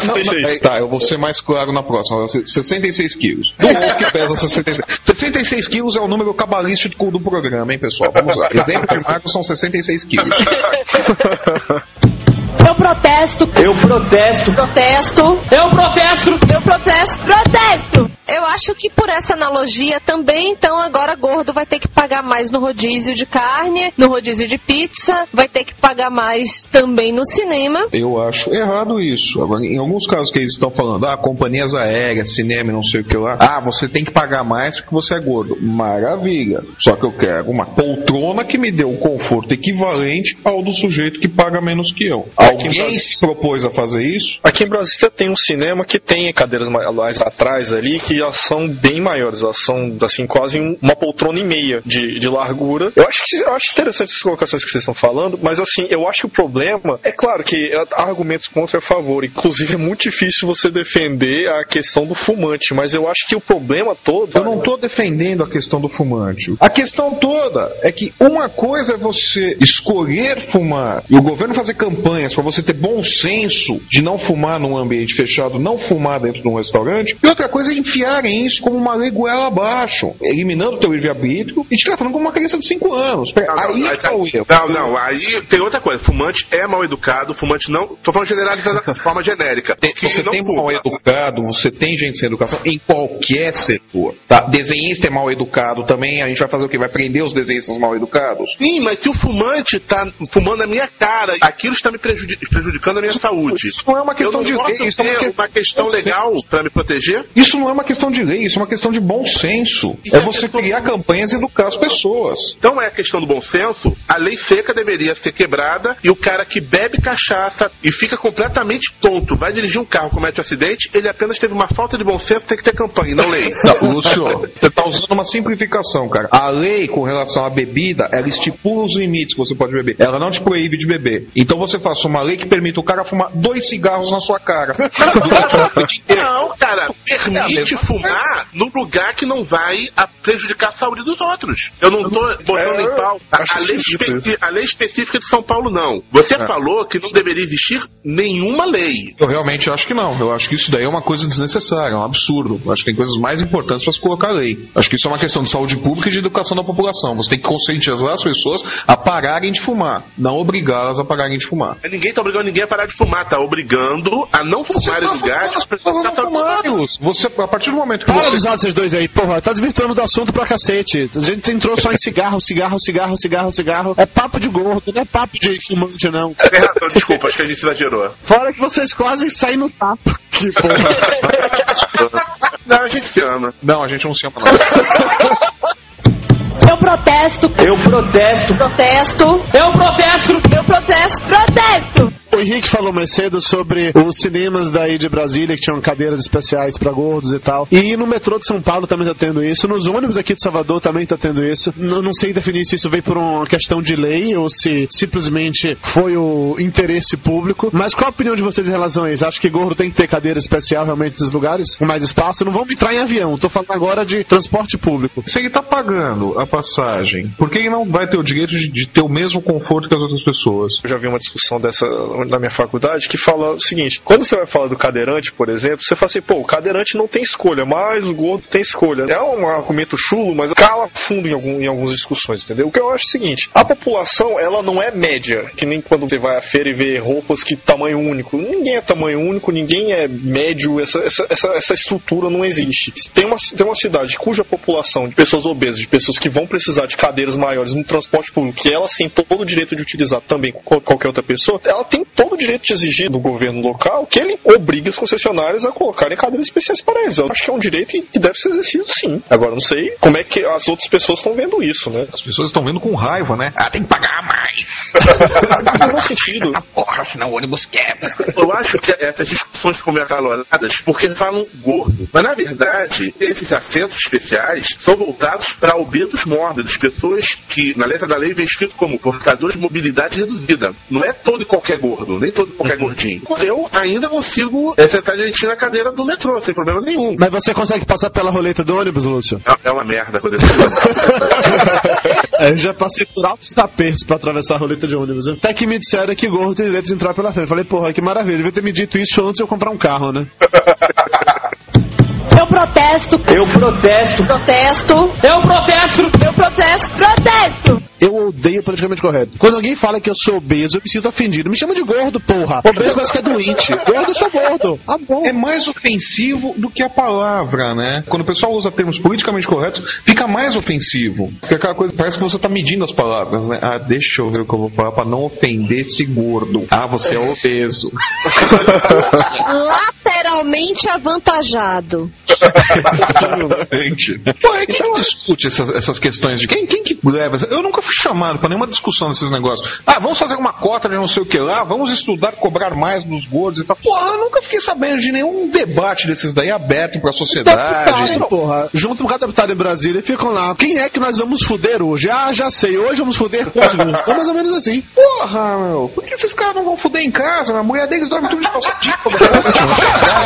Não, não, é, tá, eu vou ser mais claro na próxima. Vai ser 66 quilos. Do outro que pesa 66. 66 quilos é o número cabalístico do programa, hein, pessoal? Vamos lá. Exemplo de magro são 66 quilos. Eu protesto. Eu protesto. Protesto. Eu protesto. Eu protesto. Protesto. Eu acho que por essa analogia também, então agora gordo vai ter que pagar mais no rodízio de carne, no rodízio de pizza, vai ter que pagar mais também no cinema. Eu acho errado isso. Agora, em alguns casos que eles estão falando, ah, companhias aéreas, cinema, e não sei o que lá, ah, você tem que pagar mais porque você é gordo. Maravilha. Só que eu quero uma poltrona que me dê um conforto equivalente ao do sujeito que paga menos que eu. Alguém se propôs a fazer isso? Aqui em Brasília tem um cinema que tem cadeiras mais atrás ali que elas são bem maiores, elas são assim quase uma poltrona e meia de, de largura. Eu acho que eu acho interessante essas colocações que vocês estão falando, mas assim, eu acho que o problema é claro que há argumentos contra e a favor, inclusive é muito difícil você defender a questão do fumante, mas eu acho que o problema todo Eu não estou defendendo a questão do fumante. A questão toda é que uma coisa é você escolher fumar e o governo fazer campanhas para você ter bom senso de não fumar num ambiente fechado, não fumar dentro de um restaurante, e outra coisa é enfiarem isso como uma lei goela abaixo, eliminando o teu livre-arbítrio e te tratando como uma criança de 5 anos. aí não, está o erro. não, não, aí tem outra coisa. Fumante é mal educado, fumante não. Tô falando generalizado de forma genérica. Tem- Que você não tem fuma. mal educado, você tem gente sem educação em qualquer setor. Tá? Desenhista é mal educado também, a gente vai fazer o quê? Vai prender os desenhistas mal educados? Sim, mas se o fumante tá fumando na minha cara, aquilo está me prejudicando prejudi- prejudicando a minha saúde. Isso não é uma questão de lei, isso é uma questão- uma questão legal pra me proteger? Isso não é uma questão de lei, isso é uma questão de bom senso. É você criar campanhas e educar as pessoas. Então é a questão do bom senso. A lei seca deveria ser quebrada e o cara que bebe cachaça e fica completamente tonto, vai dirigir um carro, comete um acidente, ele apenas teve uma falta de bom senso, tem que ter campanha, não lei. Não, Lúcio, você tá usando uma simplificação, cara. A lei com relação à bebida, ela estipula os limites que você pode beber. Ela não te proíbe de beber. Então você faça uma lei que permita o cara fumar dois cigarros na sua cara. Não, cara, É a permite mesma fumar no lugar que não vai a prejudicar a saúde dos outros. Eu não tô botando É, em pauta a acho lei, a lei específica de São Paulo, não. Você É. falou que não deveria existir nenhuma lei. Eu realmente acho que não. Eu acho que isso daí é uma coisa desnecessária, é um absurdo. Eu acho que tem coisas mais importantes para se colocar lei. Acho que isso é uma questão de saúde pública e de educação da população. Você tem que conscientizar as pessoas a pararem de fumar, não obrigá-las a pararem de fumar. Ninguém tá obrigando ninguém a parar de fumar, tá obrigando a não fumar em lugares pra prejudicar a saúde dos outros. Você, a partir do momento que Para você... de usar vocês dois aí, porra, tá desvirtuando do assunto pra cacete. A gente entrou só em cigarro, cigarro, cigarro, cigarro, cigarro. É papo de gordo, não é papo de fumante, não. Tem razão, desculpa, acho que a gente exagerou. Fora que vocês quase saem no tapa. Que porra. Não, a gente se ama. Não, a gente não se ama, não. Eu protesto. Eu protesto. Protesto. Eu protesto. Eu protesto. Protesto. O Henrique falou mais cedo sobre os cinemas daí de Brasília que tinham cadeiras especiais pra gordos e tal. E no metrô de São Paulo também tá tendo isso. Nos ônibus aqui de Salvador também tá tendo isso. Não sei definir se isso veio por uma questão de lei ou se simplesmente foi o interesse público. Mas qual a opinião de vocês em relação a isso? Acho que gordo tem que ter cadeira especial realmente nesses lugares? Com mais espaço? Não vamos entrar em avião. Tô falando agora de transporte público. Se ele tá pagando a passagem, por que ele não vai ter o direito de, de ter o mesmo conforto que as outras pessoas? Eu já vi uma discussão dessa na minha faculdade que fala o seguinte: quando você vai falar do cadeirante, por exemplo, você fala assim, pô, o cadeirante não tem escolha, mas o gordo tem escolha. É um argumento chulo, mas cala fundo em, algum, em algumas discussões, entendeu? O que eu acho é o seguinte: a população, ela não é média, que nem quando você vai à feira e vê roupas que tamanho único. Ninguém é tamanho único, ninguém é médio, essa, essa, essa, essa estrutura não existe. Tem uma, tem uma cidade cuja população de pessoas obesas, de pessoas que vão precisar de cadeiras maiores no transporte público, que elas têm todo o direito de utilizar também com qual- qualquer outra pessoa, ela tem todo o direito de exigir do governo local que ele obrigue os concessionários a colocarem cadeiras especiais para eles. Eu acho que é um direito que deve ser exercido sim. Agora, não sei como é que as outras pessoas estão vendo isso, né? As pessoas estão vendo com raiva, né? Ah, tem que pagar mais. Não faz sentido. Porra, senão o ônibus quebra. Eu acho que essas discussões ficam meio acaloradas porque falam gordo. Mas na verdade, esses assentos especiais são voltados para obesos mórbidos, pessoas que na letra da lei vem escrito como portadores de mobilidade reduzida. Não é todo e qualquer gordo, nem todo qualquer gordinho. Eu ainda consigo é, sentar direitinho na cadeira do metrô, sem problema nenhum. Mas você consegue passar pela roleta do ônibus, Lúcio? É é uma merda quando É, eu já passei por altos tapetes pra atravessar a roleta de ônibus. né? Até que me disseram que gordo tem direito de entrar pela frente. Eu falei, porra, que maravilha, devia ter me dito isso antes de eu comprar um carro, né? Eu protesto. Eu protesto. Protesto. Eu protesto. Eu protesto. Protesto. Eu odeio politicamente correto. Quando alguém fala que eu sou obeso, eu me sinto ofendido. Me chama de gordo, porra. Obeso parece que é doente. Gordo, eu sou gordo. Ah, bom. É mais ofensivo do que a palavra, né? Quando o pessoal usa termos politicamente corretos, fica mais ofensivo. Porque aquela coisa, parece que você tá medindo as palavras, né? Ah, deixa eu ver o que eu vou falar pra não ofender esse gordo. Ah, você é obeso. Lateralmente avantajado. Exatamente. Pô, é quem discute essas, essas questões de quem, quem que leva? Eu nunca fui chamado pra nenhuma discussão desses negócios. Ah, vamos fazer uma cota de não sei o que lá, vamos estudar cobrar mais dos gordos e tal. Porra, eu nunca fiquei sabendo de nenhum debate desses daí aberto pra sociedade. Deputado, porra. Junto com cada deputado em Brasília e ficam lá. Quem é que nós vamos fuder hoje? Ah, já sei. Hoje vamos fuder gordos. É mais ou menos assim. Porra, meu, por que esses caras não vão fuder em casa? A mulher deles dorme tudo de calçadinho.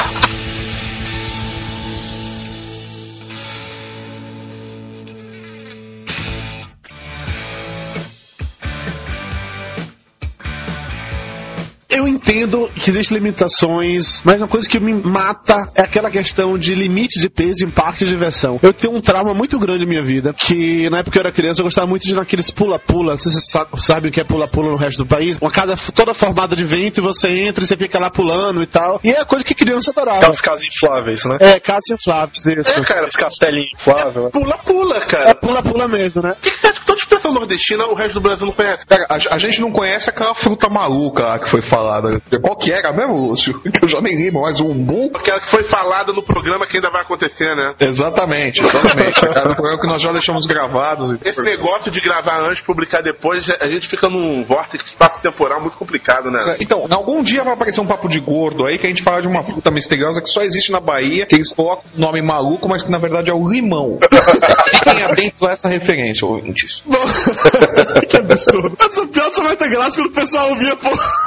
entendo que existem limitações, mas uma coisa que me mata é aquela questão de limite de peso em parque de diversão. Eu tenho um trauma muito grande na minha vida, que na época que eu era criança eu gostava muito de ir naqueles pula-pula, não sei se vocês sa- sabem o que é pula-pula no resto do país, uma casa toda formada de vento e você entra e você fica lá pulando e tal. E é a coisa que criança adorava. Aquelas casas infláveis, né? É, casas infláveis, isso. É, cara, Os castelinhos infláveis. pula-pula, cara. É pula-pula mesmo, né? O que, que você acha que toda expressão nordestina o resto do Brasil não conhece? Cara, a, a gente não conhece aquela fruta maluca lá que foi falada. Qual que era mesmo, Lúcio? Que eu já nem lembro, mas um umbu? Aquela que foi falada no programa que ainda vai acontecer, né? Exatamente, exatamente. Cara, um programa que nós já deixamos gravados. Esse negócio de gravar antes, publicar depois, a gente fica num vórtice espaço-temporal muito complicado, né? Então, algum dia vai aparecer um papo de gordo aí que a gente fala de uma fruta misteriosa que só existe na Bahia, que eles colocam um nome maluco, mas que na verdade é o limão. Fiquem atentos a essa referência, ouvintes. que absurdo. Essa piada só vai ter graça quando o pessoal ouvir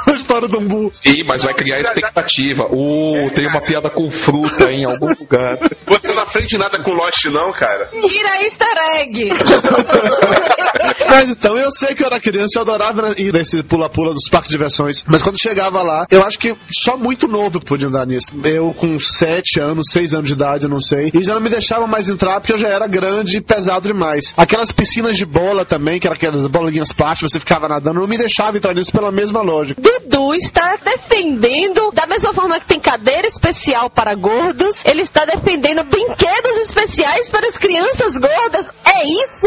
a história do umbu. Ih, mas vai criar expectativa. Uh, tem uma piada com fruta em algum lugar. Você não aprende nada com Lost, não, cara. Vira easter egg. Mas então, eu sei que eu era criança, eu adorava ir nesse pula-pula dos parques de diversões. Mas quando chegava lá, eu acho que só muito novo podia andar nisso. Eu com 7 anos, 6 anos de idade, eu não sei. E já não me deixava mais entrar porque eu já era grande e pesado demais. Aquelas piscinas de bola também, que eram aquelas bolinhas plásticas, você ficava nadando, não me deixava entrar nisso pela mesma lógica. Dudu está defendendo, da mesma forma que tem cadeira especial para gordos, ele está defendendo brinquedos especiais para as crianças gordas. É isso?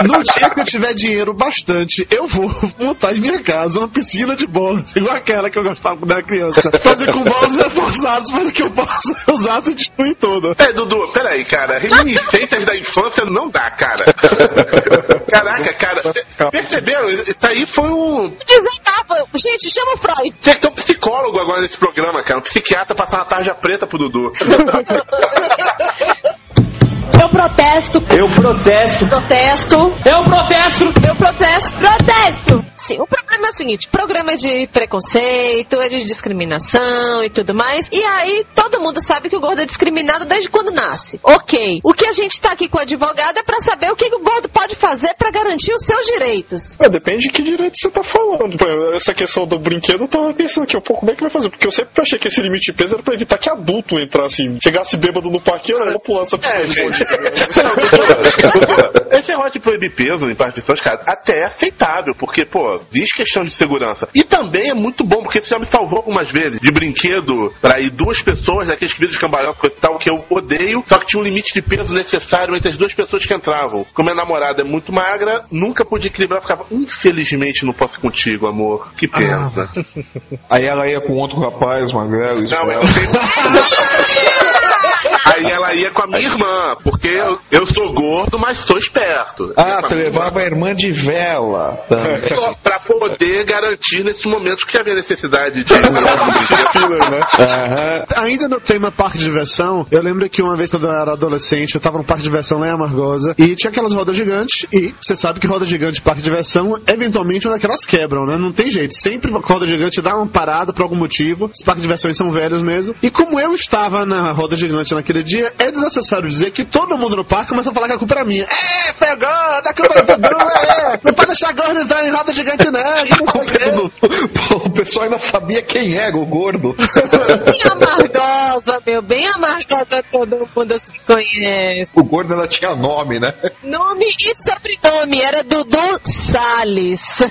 No dia que eu tiver dinheiro bastante, eu vou montar em minha casa uma piscina de bolas, igual aquela que eu gostava quando era criança. Fazer com bolas reforçadas para que eu possa usar e destruir toda. É, Dudu, peraí, cara. Reminiscências da infância não dá, cara. Caraca, cara. Perceberam? Isso aí foi um. Desenhava. Gente, chama o Freud. Tinha que ter um psicólogo agora nesse programa, cara. Um psiquiatra passar uma tarja preta pro Dudu. Eu protesto. Eu protesto. Protesto. Eu protesto. Eu protesto. Protesto. Sim, o problema é o seguinte: programa é de preconceito, é de discriminação e tudo mais. E aí todo mundo sabe que o gordo é discriminado desde quando nasce. Ok. O que a gente tá aqui com o advogado é pra saber o que o gordo pode fazer pra garantir os seus direitos. É, depende de que direito você tá falando. Essa questão do brinquedo, eu tava pensando aqui, pô, como é que vai fazer? Porque eu sempre achei que esse limite de peso era pra evitar que adulto entrasse, chegasse bêbado no parque e eu vou pular essa piscina de bonde. Esse negócio de proibir peso em de pessoas, cara, até é aceitável, porque, pô, diz questão de segurança. E também é muito bom, porque isso já me salvou algumas vezes, de brinquedo pra ir duas pessoas, daqueles vídeos cambalhão, coisa e tal, que eu odeio, só que tinha um limite de peso necessário entre as duas pessoas que entravam. Como minha namorada é muito magra, nunca pude equilibrar, ficava, infelizmente não posso contigo, amor. Que pena. Aí ela ia com outro rapaz, magrelo, Não, eu tenho... Aí ela ia com a minha irmã, porque eu, eu sou gordo, mas sou esperto. Ah, você levava a irmã de vela também. Pra poder garantir nesses momentos que havia necessidade de. Aham. Ainda no tema parque de diversão, eu lembro que uma vez quando eu era adolescente, eu tava num parque de diversão lá em Amargosa e tinha aquelas rodas gigantes e você sabe que roda gigante parque de diversão, eventualmente uma daquelas quebram, né? Não tem jeito. Sempre roda gigante dá uma parada por algum motivo. Os parques de diversões são velhos mesmo. E como eu estava na roda gigante naquele dia, é desnecessário dizer que todo mundo no parque começou a falar que a culpa era minha. É, foi a gorda, a culpa é do Dudu, é. Não pode deixar a gorda entrar em roda gigante, não. que não sei o quê. O pessoal ainda sabia quem era o gordo. Bem amargosa, meu, bem amargosa, todo mundo se conhece. O gordo ainda tinha nome, né? Nome e sobrenome era Dudu Salles.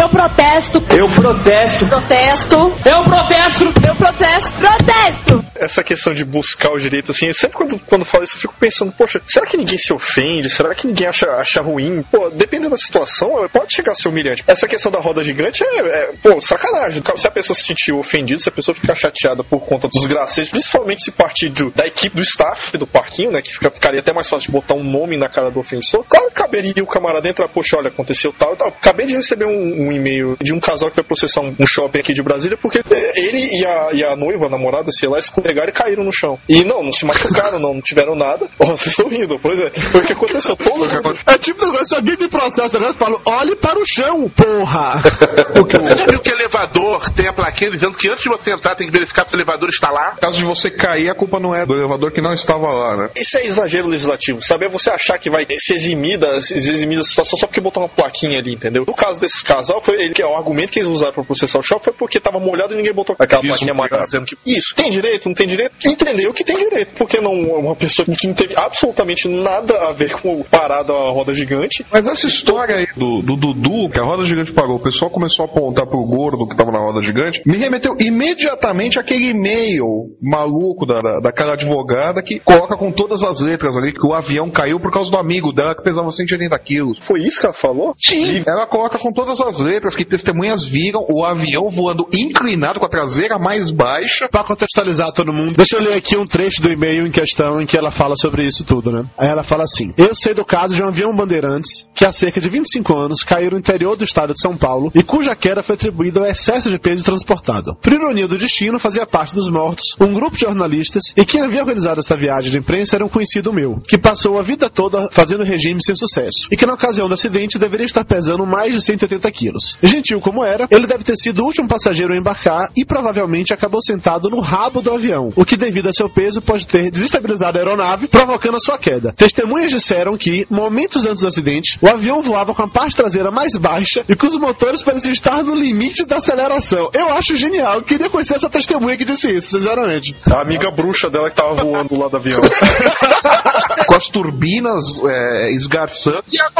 Eu protesto. Eu protesto. Protesto. Eu protesto. Eu protesto. Protesto. Essa questão de buscar o direito, assim, sempre quando, quando falo isso, eu fico pensando, poxa, será que ninguém se ofende? Será que ninguém acha, acha ruim? Pô, dependendo da situação, pode chegar a ser humilhante. Essa questão da roda gigante é, é, pô, sacanagem. Se a pessoa se sentir ofendida, se a pessoa ficar chateada por conta dos graceiros, principalmente se partir do- da equipe do staff do parquinho, né, que fica, ficaria até mais fácil de botar um nome na cara do ofensor, claro que caberia o camarada entrar, poxa, olha, aconteceu tal e tal. Acabei de receber um, um e-mail de um casal que vai processar um, um shopping aqui de Brasília porque eh, ele e a, e a noiva, a namorada, sei lá, escorregaram e caíram no chão. E não, não se machucaram, não, não tiveram nada. Ó, vocês estão rindo, pois é. Foi o que aconteceu. Todo mundo- É tipo negócio, se alguém me processa, eu falo, olhe para o chão, porra! Você já viu que elevador tem a plaquinha dizendo que antes de você entrar tem que verificar se o elevador está lá? Caso de você cair, a culpa não é do elevador que não estava lá, né? Isso é exagero legislativo, sabe? É você achar que vai se eximir da, se eximir da situação só porque botou uma plaquinha ali, entendeu? No caso desses casos casal foi ele que o argumento que eles usaram pra processar o shopping foi porque tava molhado e ninguém botou aquela Isso, plaquinha amarela dizendo que isso tem direito, não tem direito. Entendeu que tem direito, porque não uma pessoa que não teve absolutamente nada a ver com parar da roda gigante. Mas essa história aí do, do Dudu, que a roda gigante parou, o pessoal começou a apontar pro gordo que tava na roda gigante, me remeteu imediatamente àquele e-mail maluco da, da, daquela advogada que coloca com todas as letras ali que o avião caiu por causa do amigo dela que pesava 180 quilos. Foi isso que ela falou? Sim. Ela coloca com todas as letras que testemunhas viram o avião voando inclinado com a traseira mais baixa. Pra contextualizar todo mundo, deixa eu ler aqui um trecho do e-mail em questão em que ela fala sobre isso tudo, né? Aí ela fala assim: Eu sei do caso de um avião Bandeirantes que há cerca de 25 anos caiu no interior do estado de São Paulo e cuja queda foi atribuída ao excesso de peso transportado. Por ironia do destino, fazia parte dos mortos um grupo de jornalistas e quem havia organizado essa viagem de imprensa era um conhecido meu, que passou a vida toda fazendo regime sem sucesso e que na ocasião do acidente deveria estar pesando mais de 180 quilos. Gentil como era, ele deve ter sido o último passageiro a embarcar e provavelmente acabou sentado no rabo do avião, o que devido a seu peso pode ter desestabilizado a aeronave, provocando a sua queda. Testemunhas disseram que, momentos antes do acidente, o avião voava com a parte traseira mais baixa e que os motores pareciam estar no limite da aceleração. Eu acho genial, eu queria conhecer essa testemunha que disse isso, sinceramente. A amiga bruxa dela que tava voando do lado do avião. com as turbinas é, esgarçando e a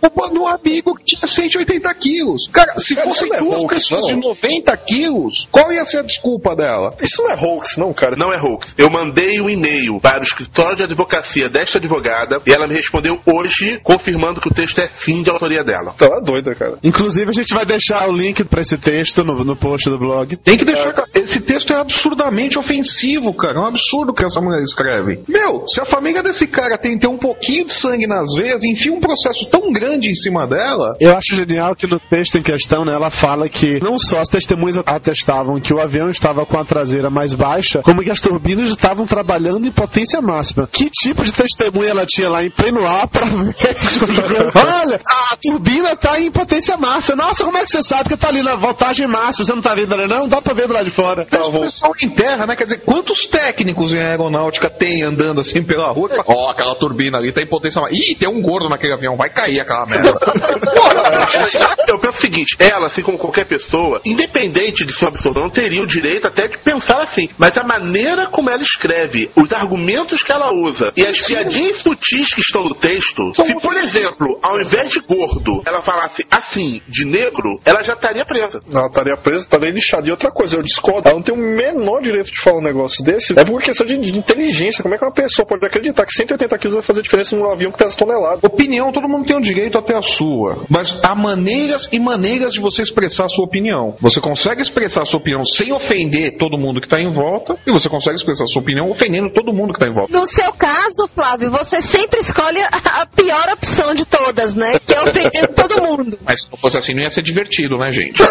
culpa no amigo que tinha 180 quilos. Cara, se Cara, fossem isso não é duas pessoas não. de 90 quilos, qual ia ser a desculpa dela? Isso não é hoax, não, cara. Não é hoax. Eu mandei um e-mail para o escritório de advocacia desta advogada e ela me respondeu hoje, confirmando que o texto é sim de autoria dela. Tá doida, cara. Inclusive, a gente vai deixar o link pra esse texto no, no post do blog. Tem que deixar. claro, Esse texto é absurdamente ofensivo, cara. É um absurdo que essa mulher escreve. Meu, se a família desse cara tem, tem um pouquinho de sangue nas veias, enfia um processo tão grande em cima dela. Eu acho genial que no texto em questão, né, ela fala que não só as testemunhas atestavam que o avião estava com a traseira mais baixa, como que as turbinas estavam trabalhando em potência máxima. Que tipo de testemunha ela tinha lá em pleno ar pra ver? Olha, a turbina tá em potência máxima. Nossa, como é que você sabe que tá ali na voltagem máxima? Você não tá vendo ali, não? Dá pra ver do lado de fora. Tá, o pessoal em terra, né? Quer dizer, quantos técnicos em aeronáutica tem andando assim pela rua? Ó, oh, aquela turbina ali tá em potência máxima. Ih, tem um gordo naquele avião, vai cair aquela merda. Eu penso o seguinte, ela, assim como qualquer pessoa, independente de ser um absurdo, não teria o direito até de pensar assim. Mas a maneira como ela escreve, os argumentos que ela usa e as piadinhas sutis que estão no texto, se por exemplo, ao invés de gordo, ela falasse assim, de negro, ela já estaria presa. Ela estaria presa, estaria lixada. E outra coisa, eu discordo. Ela não tem o menor direito de falar um negócio desse. É por questão de, inteligência. Como é que uma pessoa pode acreditar que 180 quilos vai fazer diferença num avião que pesa tonelada? Opinião, todo mundo tem o direito até a sua. Mas há maneiras e maneiras de você expressar a sua opinião. Você consegue expressar a sua opinião sem ofender todo mundo que está em volta, e você consegue expressar a sua opinião ofendendo todo mundo que está em volta. No seu caso, Flávio, você sempre escolhe a pior opção de todas, né? Que é ofendendo todo mundo. Mas se não fosse assim, não ia ser divertido, né, gente?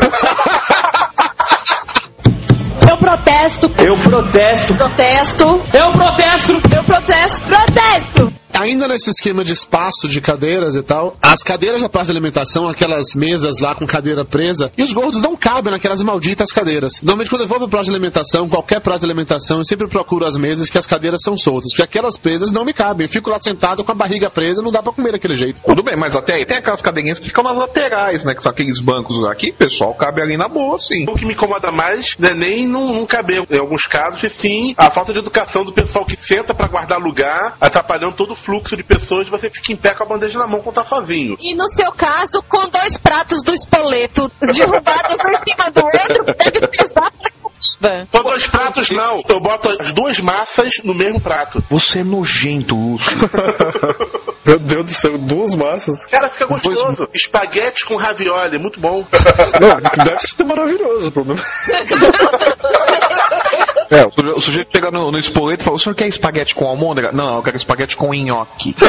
Eu protesto. Eu protesto. Protesto. Eu protesto. Eu protesto. Protesto. Ainda nesse esquema de espaço de cadeiras e tal, as cadeiras da praça de alimentação, aquelas mesas lá com cadeira presa, e os gordos não cabem naquelas malditas cadeiras. Normalmente quando eu vou pra praça de alimentação, qualquer praça de alimentação, eu sempre procuro as mesas que as cadeiras são soltas, porque aquelas presas não me cabem. Eu fico lá sentado com a barriga presa, não dá pra comer daquele jeito. Tudo bem, mas até aí tem aquelas cadeirinhas que ficam nas laterais, né? Que são aqueles bancos aqui, o pessoal cabe ali na boa, sim. O que me incomoda mais não é nem não, não caber em alguns casos, e sim a falta de educação do pessoal que senta pra guardar lugar, atrapalhando todo o fluxo de pessoas, você fica em pé com a bandeja na mão quando tá sozinho. E no seu caso, com dois pratos do espoleto derrubados um em cima do outro, deve pesar pra caramba. Com dois pratos, não. Eu boto as duas massas no mesmo prato. Você é nojento, Lúcio. Meu Deus do céu, duas massas. Cara, fica gostoso. Espaguete com ravioli, muito bom. Não, deve ser maravilhoso o problema. É, o suje- o sujeito chega no, no espoleto e fala: O senhor quer espaguete com almôndega? Não, eu quero espaguete com nhoque.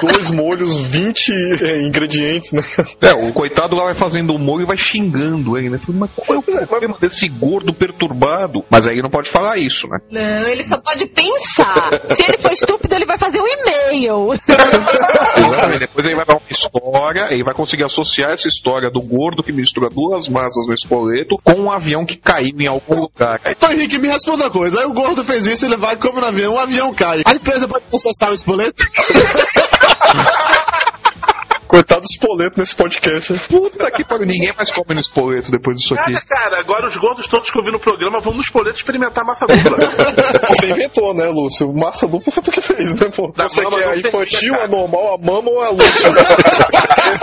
Dois molhos, 20 é, ingredientes, né? É, o coitado lá vai fazendo o molho e vai xingando ele, né? Mas qual é o problema desse gordo perturbado? Mas aí não pode falar isso, né? Não, ele só pode pensar. Se ele for estúpido, ele vai fazer um e-mail. Exatamente. Depois ele vai dar uma história, ele vai conseguir associar essa história do gordo que mistura duas massas no espoleto com um avião que caiu em algum lugar. Então, Henrique, me responda uma coisa. Aí o gordo fez isso, ele vai como no avião, o avião cai. A empresa pode processar o espoleto? Coitado do espoleto nesse podcast. Puta que pariu, ninguém mais come no espoleto depois disso aqui. Nada, cara, agora os gordos todos que eu vi no programa vão no espoleto experimentar massa dupla. Você inventou, né, Lúcio? Massa dupla foi tu que fez, né, pô? Da Você quer a tem infantil, cara. a normal, a mama ou a Lúcio?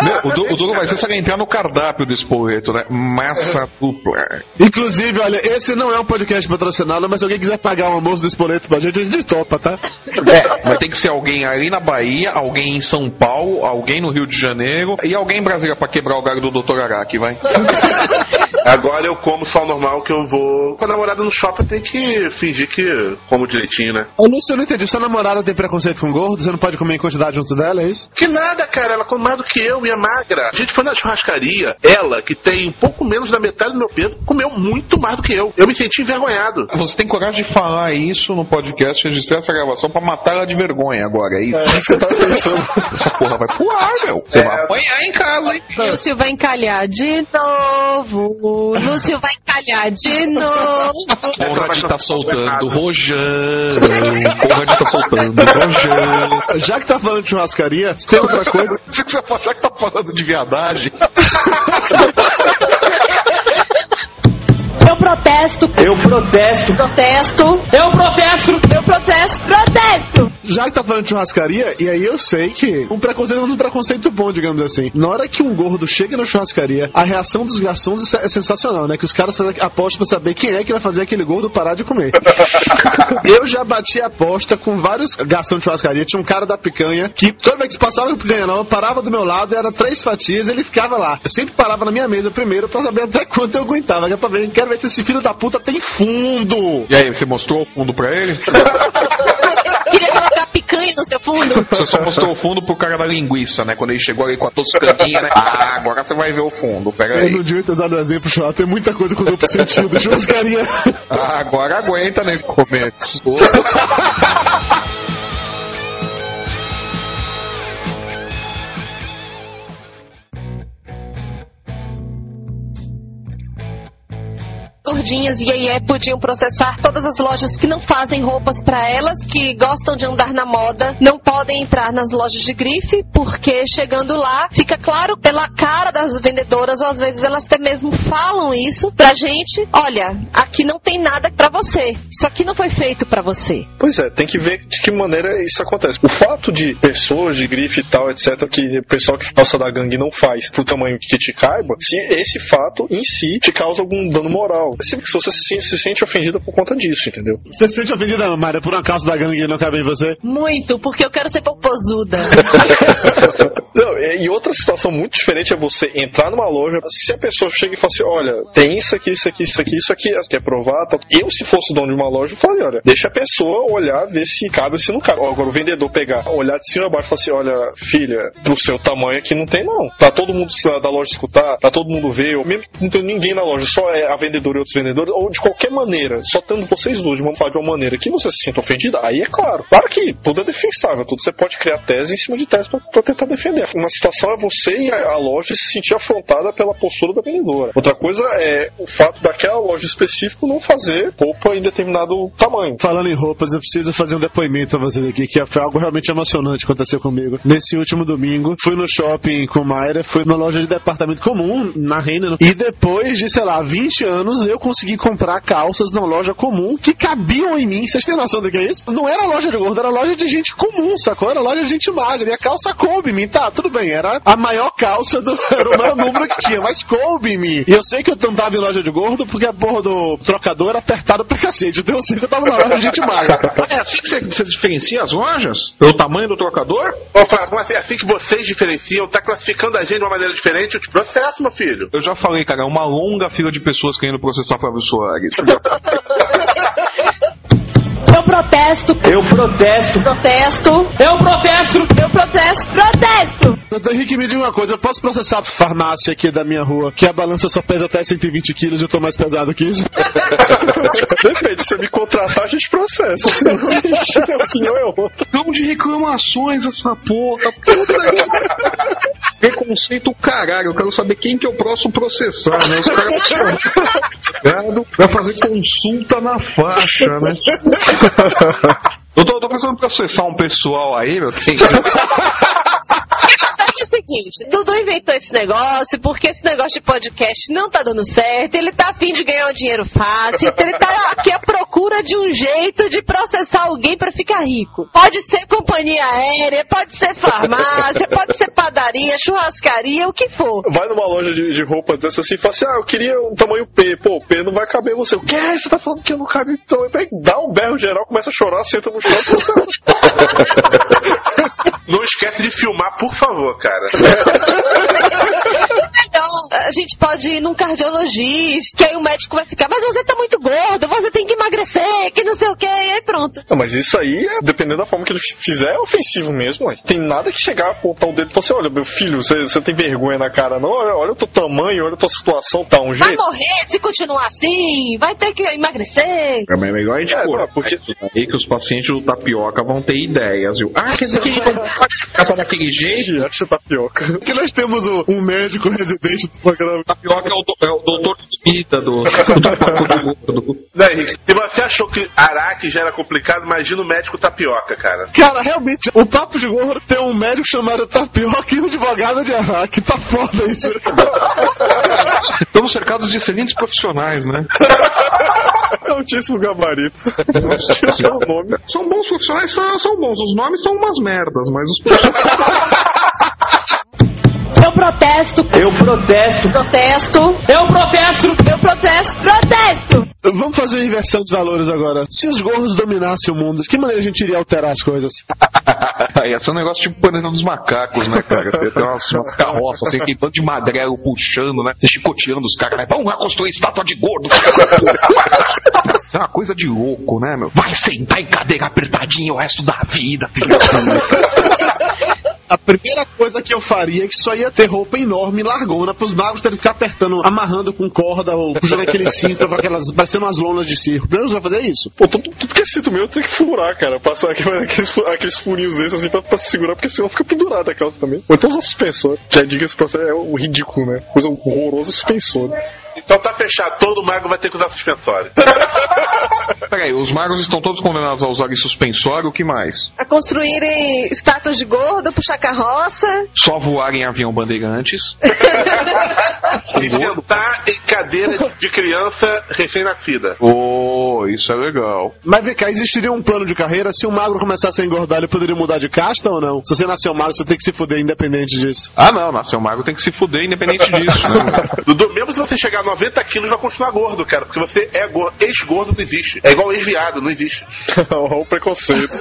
Meu, o, do, o Douglas vai ser se ele entrar no cardápio do espoleto, né? Massa dupla. Inclusive, olha, esse não é um podcast patrocinado, mas se alguém quiser pagar um almoço do espoleto pra gente, a gente topa, tá? É, vai ter que ser alguém ali na Bahia, alguém em São Paulo, alguém no Rio de Janeiro e alguém em Brasília pra quebrar o galho do Dr. Araki, vai. Agora eu como só normal que eu vou. Com a namorada no shopping eu tenho que fingir que como direitinho, né? Ô, Lúcio, eu não entendi. Sua namorada tem preconceito com gordo? Você não pode comer em quantidade junto dela, é isso? Que nada, cara, ela come mais do que eu e é magra. A gente foi na churrascaria, ela, que tem um pouco menos da metade do meu peso, comeu muito mais do que eu. Eu me senti envergonhado. Você tem coragem de falar isso no podcast, registrar essa gravação pra matar ela de vergonha agora, é isso? É, você tá pensando. Essa porra vai pro ar, meu. Você É. vai apanhar em casa, hein? Lúcio vai encalhar de novo. Lúcio vai encalhar de novo. Porra de tá soltando rojão. Porra de tá soltando rojão. Já que tá falando de churrascaria, tem outra coisa. Já que tá falando de viadagem. Eu protesto. Eu protesto. Protesto. Eu protesto. Eu protesto. Protesto. Já que tá falando de churrascaria, e aí eu sei que um preconceito é um preconceito bom, digamos assim. Na hora que um gordo chega na churrascaria, a reação dos garçons é sensacional, né? Que os caras fazem aposta pra saber quem é que vai fazer aquele gordo parar de comer. eu já bati a aposta com vários garçons de churrascaria. Tinha um cara da picanha que toda vez que passava com picanha não, parava do meu lado, era três fatias, ele ficava lá. Eu sempre parava na minha mesa primeiro pra saber até quanto eu aguentava. Que é pra ver, quero ver se esse filho da puta tem fundo. E aí, você mostrou o fundo pra ele? Queria colocar picanha no seu fundo. Você só mostrou o fundo pro cara da linguiça, né? Quando ele chegou ali com a toscaninha, né? Ah, agora você vai ver o fundo, pega Eu aí. não devia ter usado o exemplo, Chua. Tem muita coisa com duplo sentido. Churrascaria. Ah, agora aguenta, né? Começou. Gordinhas e aí podiam processar todas as lojas que não fazem roupas pra elas, que gostam de andar na moda, não podem entrar nas lojas de grife, porque chegando lá, fica claro pela cara das vendedoras, ou às vezes elas até mesmo falam isso pra gente, olha, aqui não tem nada pra você. Isso aqui não foi feito pra você. Pois é, tem que ver de que maneira isso acontece. O fato de pessoas de grife e tal, etc., que o pessoal que falsa da gangue não faz pro tamanho que te caiba, se esse fato em si te causa algum dano moral. Se, se você se, se sente ofendida por conta disso, entendeu? Você se sente ofendida, não, Mária, por uma calça da gangue que não cabe em você? Muito, porque eu quero ser popozuda. Não, e e outra situação muito diferente é você entrar numa loja, se a pessoa chega e fala assim, olha, tem isso aqui, isso aqui, isso aqui, isso aqui, quer provar, tal. eu se fosse dono de uma loja, eu falaria, olha, deixa a pessoa olhar, ver se cabe ou se não cabe. Ou Agora o vendedor pegar, olhar de cima a baixo e falar assim, olha, filha, pro seu tamanho aqui não tem não. Pra todo mundo da loja escutar, pra todo mundo ver, ou mesmo que não tem ninguém na loja, só é a vendedora e outros vendedores, ou de qualquer maneira, só tendo vocês dois, vamos falar de uma maneira que você se sinta ofendida, aí é claro. Claro que tudo é defensável, tudo você pode criar tese em cima de tese pra tentar defender. Uma situação é você e a, a loja se sentir afrontada pela postura da vendedora. Outra coisa é o fato daquela loja específica não fazer roupa em determinado tamanho. Falando em roupas, eu preciso fazer um depoimento a vocês aqui, que foi algo realmente emocionante que aconteceu comigo. Nesse último domingo, fui no shopping com Mayra, fui na loja de departamento comum, na Renner, e depois de, sei lá, 20 anos, eu consegui comprar calças numa loja comum que cabiam em mim. Vocês têm noção do que é isso? Não era loja de gordo, era loja de gente comum, sacou? Era loja de gente magra, e a calça coube em mim. Tá, tudo bem, era a maior calça do. Era o maior número que tinha, mas coube em mim. E eu sei que eu não tava em loja de gordo porque a porra do trocador era apertado pra cacete. Então eu sei que eu tava na loja de gente magra. É assim que você, você diferencia as lojas? Pelo tamanho do trocador? Ô, Flávio, como assim, é assim que vocês diferenciam, tá classificando a gente de uma maneira diferente, eu te processo, meu filho. Eu já falei, cara, é uma longa fila de pessoas querendo processar Flávio Soares. Eu protesto. Eu protesto. Protesto. Eu protesto. Eu protesto. Protesto. Doutor Henrique, me diga uma coisa, eu posso processar a farmácia aqui da minha rua, que a balança só pesa até 120 quilos e eu tô mais pesado que isso? Depende, se você me contratar, a gente processa. Senão, a opinião é. Vamos de reclamações essa porra. Puta que... Preconceito caralho. Eu quero saber quem que eu posso processar, né? Os caras pra fazer consulta na faixa, né? Eu tô, tô pensando em processar um pessoal aí, meu. Tem... Sem seguinte, Dudu inventou esse negócio porque esse negócio de podcast não tá dando certo, ele tá afim de ganhar um dinheiro fácil, então ele tá aqui à procura de um jeito de processar alguém pra ficar rico. Pode ser companhia aérea, pode ser farmácia, pode ser padaria, churrascaria, o que for. Vai numa loja de, de roupas dessa assim e fala assim: Ah, eu queria um tamanho P. Pô, o P não vai caber você. O que é? Você tá falando que eu não cabe em tamanho P? Dá um berro geral, começa a chorar, senta no chão e você. Não esquece de filmar, por favor, cara. Então, a gente pode ir num cardiologista, que aí o médico vai ficar, mas você tá muito gordo, você tem que emagrecer, que não sei o que, e aí pronto. Não, mas isso aí, é, dependendo da forma que ele fizer, é ofensivo mesmo. Ué. Tem nada que chegar, apontar o dedo e falar assim: olha, meu filho, você, você tem vergonha na cara, não? Olha, olha o teu tamanho, olha a tua situação, tá um Vai jeito. morrer se continuar assim, vai ter que emagrecer. É mas é melhor a gente É, pôr não, porque- aí que os pacientes do tapioca vão ter ideias, viu? Ah, quer dizer que a gente não pode ficar daquele jeito? Acho tapioca. Que nós temos o- um médico residente do Tapioca é o, do- é o doutor de vida do, do do se você achou que Araque já era complicado, imagina o médico tapioca, cara. Cara, realmente, o Papo de Gordo tem um médico chamado Tapioca e um advogado de Araque. Tá foda isso. Estamos cercados de excelentes profissionais, né? Altíssimo gabarito. É o nome. São bons profissionais, são, são bons. Os nomes são umas merdas, mas os profissionais. Eu protesto. Eu protesto. Protesto. Eu protesto. Eu protesto. Protesto. Vamos fazer uma inversão dos valores agora. Se os gordos dominassem o mundo, de que maneira a gente iria alterar as coisas? Ia ser um negócio tipo Planeta dos Macacos, né, cara? Você tem umas, umas carroças, assim, aquele bando de magrelo puxando, né? Você chicoteando os caras, né? Vamos lá construir estátua de gordo. Isso é uma coisa de louco, né, meu? Vai sentar em cadeira apertadinha o resto da vida, filho da puta. A primeira coisa que eu faria é que só ia ter roupa enorme, largona, pros magos terem que ficar apertando, amarrando com corda ou puxando aquele cinto, aquelas, parecendo umas lonas de circo. Primeiro vai fazer isso. Pô, tudo, tudo que é cinto meu tem que furar, cara. Passar aquele- aqueles, aqueles furinhos esses assim pra, se segurar, porque senão fica pendurada a calça também. Ou então usar suspensor. Que é, diga-se é o ridículo, né? Coisa horrorosa suspensor. Então tá fechado, todo mago vai ter que usar suspensório. Peraí, os magos estão todos condenados a usarem suspensório, o que mais? A construírem estátuas de gordo, puxar carroça. Só voar em avião bandeirantes. Sentar em cadeira de criança recém-nascida. Oh, isso é legal. Mas vem cá, existiria um plano de carreira? Se um magro começasse a engordar, ele poderia mudar de casta ou não? Se você nasceu magro, você tem que se fuder independente disso. Ah, não, nasceu mago tem que se fuder independente disso, né? Dudu, mesmo se você chegar a 90 quilos, vai continuar gordo, cara. Porque você é gordo. Ex-gordo não existe. É igual ex-viado, não existe. Olha o preconceito.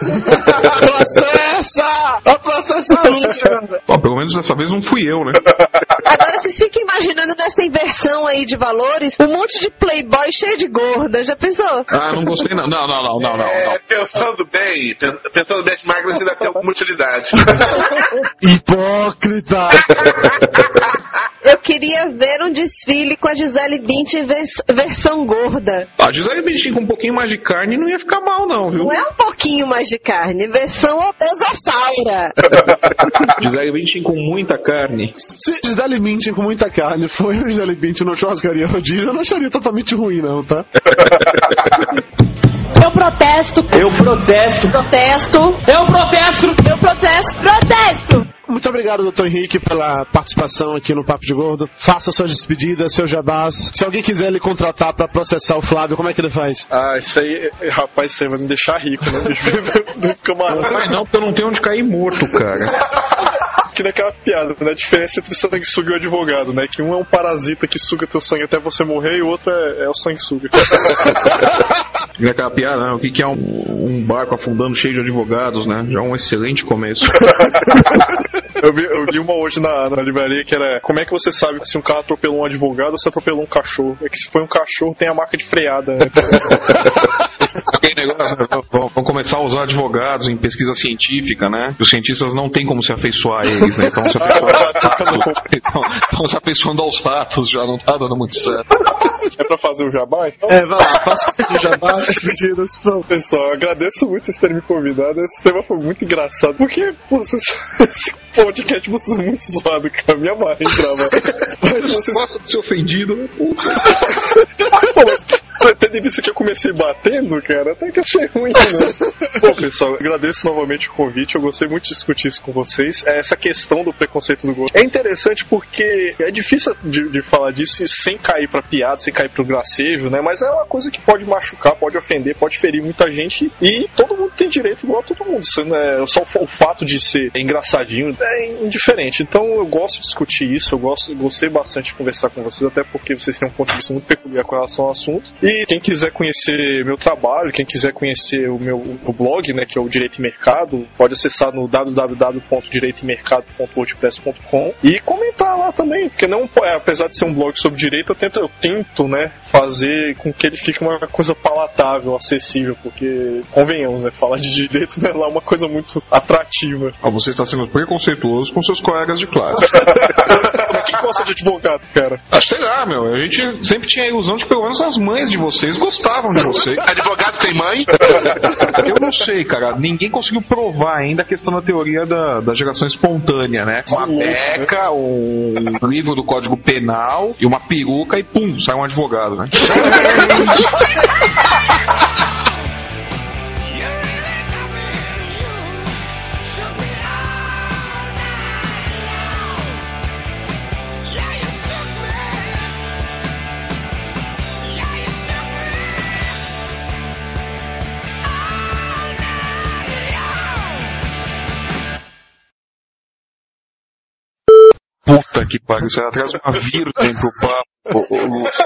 Processa! A processa a Lúcia! Bom, pelo menos dessa vez não fui eu, né? Agora vocês ficam imaginando nessa inversão aí de valores, um monte de playboy cheio de gorda. Já pensou? Ah, não gostei não. Não, não, não, não, não. É, pensando bem, pen- pensando bem, as magras ainda tem alguma utilidade. Hipócrita! Eu queria ver um desfile com a Gisele Bündchen vers- versão gorda. A Gisele Bündchen com um pouquinho mais de carne não ia ficar mal, não, viu? Não é um pouquinho mais de carne, versão obesossaura. Gisele Bündchen com muita carne. Se Gisele Bündchen com muita carne foi o Gisele Bündchen no churrascaria rodízio, eu não acharia totalmente ruim, não, tá? Eu protesto. Eu protesto. Protesto. Eu protesto. Eu protesto. Protesto. Muito obrigado, doutor Henrique, pela participação aqui no Papo de Gordo. Faça suas despedidas, seu jabás. Se alguém quiser lhe contratar pra processar o Flávio, como é que ele faz? Ah, isso aí, rapaz, isso aí vai me deixar rico, né? Camarada. Mas não, porque eu não tenho onde cair morto, cara. Que naquela piada, né? A diferença entre sanguessuga e o advogado, né? Que um é um parasita que suga teu sangue até você morrer e o outro é, é o sanguessuga. E aquela piada, né? O que, que é um, um barco afundando cheio de advogados, né? Já é um excelente começo. Eu vi, eu vi uma hoje na, na livraria que era como é que você sabe se um cara atropelou um advogado ou se atropelou um cachorro? É que se foi um cachorro tem a marca de freada. Né? Aquele negócio, né? vão, vão começar a usar advogados em pesquisa científica, né? Os cientistas não têm como se afeiçoar a eles, né? Então se afeiçoando aos fatos. Estão se afeiçoando aos fatos, já não tá dando muito certo. É pra fazer o jabá? Então, É, vai lá, faça o jabá, despedidas. pessoal, eu agradeço muito vocês terem me convidado. Esse tema foi muito engraçado. Porque, pô, vocês, esse podcast vocês são muito zoado, cara. Me amarra em gravar. Mas vocês Gosta de ser ofendido, né? Pô, mas Tendo em vista que eu comecei batendo, cara, até que achei ruim, né? Bom, pessoal, agradeço novamente o convite. Eu gostei muito de discutir isso com vocês. Essa questão do preconceito do gosto é interessante porque é difícil de, de falar disso sem cair pra piada, sem cair pro gracejo, né? Mas é uma coisa que pode machucar, pode ofender, pode ferir muita gente e todo mundo tem direito igual a todo mundo. Isso, né? Só o fato de ser engraçadinho é indiferente. Então eu gosto de discutir isso, eu gosto, gostei bastante de conversar com vocês, até porque vocês têm um ponto de vista muito peculiar com relação ao assunto. E quem quiser conhecer meu trabalho, quem quiser conhecer o meu o blog, né, que é o Direito e Mercado, pode acessar no www.direitoemercado.wordpress.com e comentar lá também, porque não apesar de ser um blog sobre direito, eu tento, eu tento, né, fazer com que ele fique uma coisa palatável, acessível, porque convenhamos, né, falar de direito não é lá uma coisa muito atrativa. Ah, você está sendo preconceituoso com seus colegas de classe. que gosta de advogado, cara? Ah, sei lá, meu. A gente sempre tinha a ilusão de que pelo menos as mães de vocês gostavam de vocês. Advogado tem mãe? Eu não sei, cara. Ninguém conseguiu provar ainda a questão da teoria da, da geração espontânea, né? Uma beca, um livro do Código Penal e uma peruca e pum, sai um advogado, né? Puta que pariu, você traz uma virgem pro papo.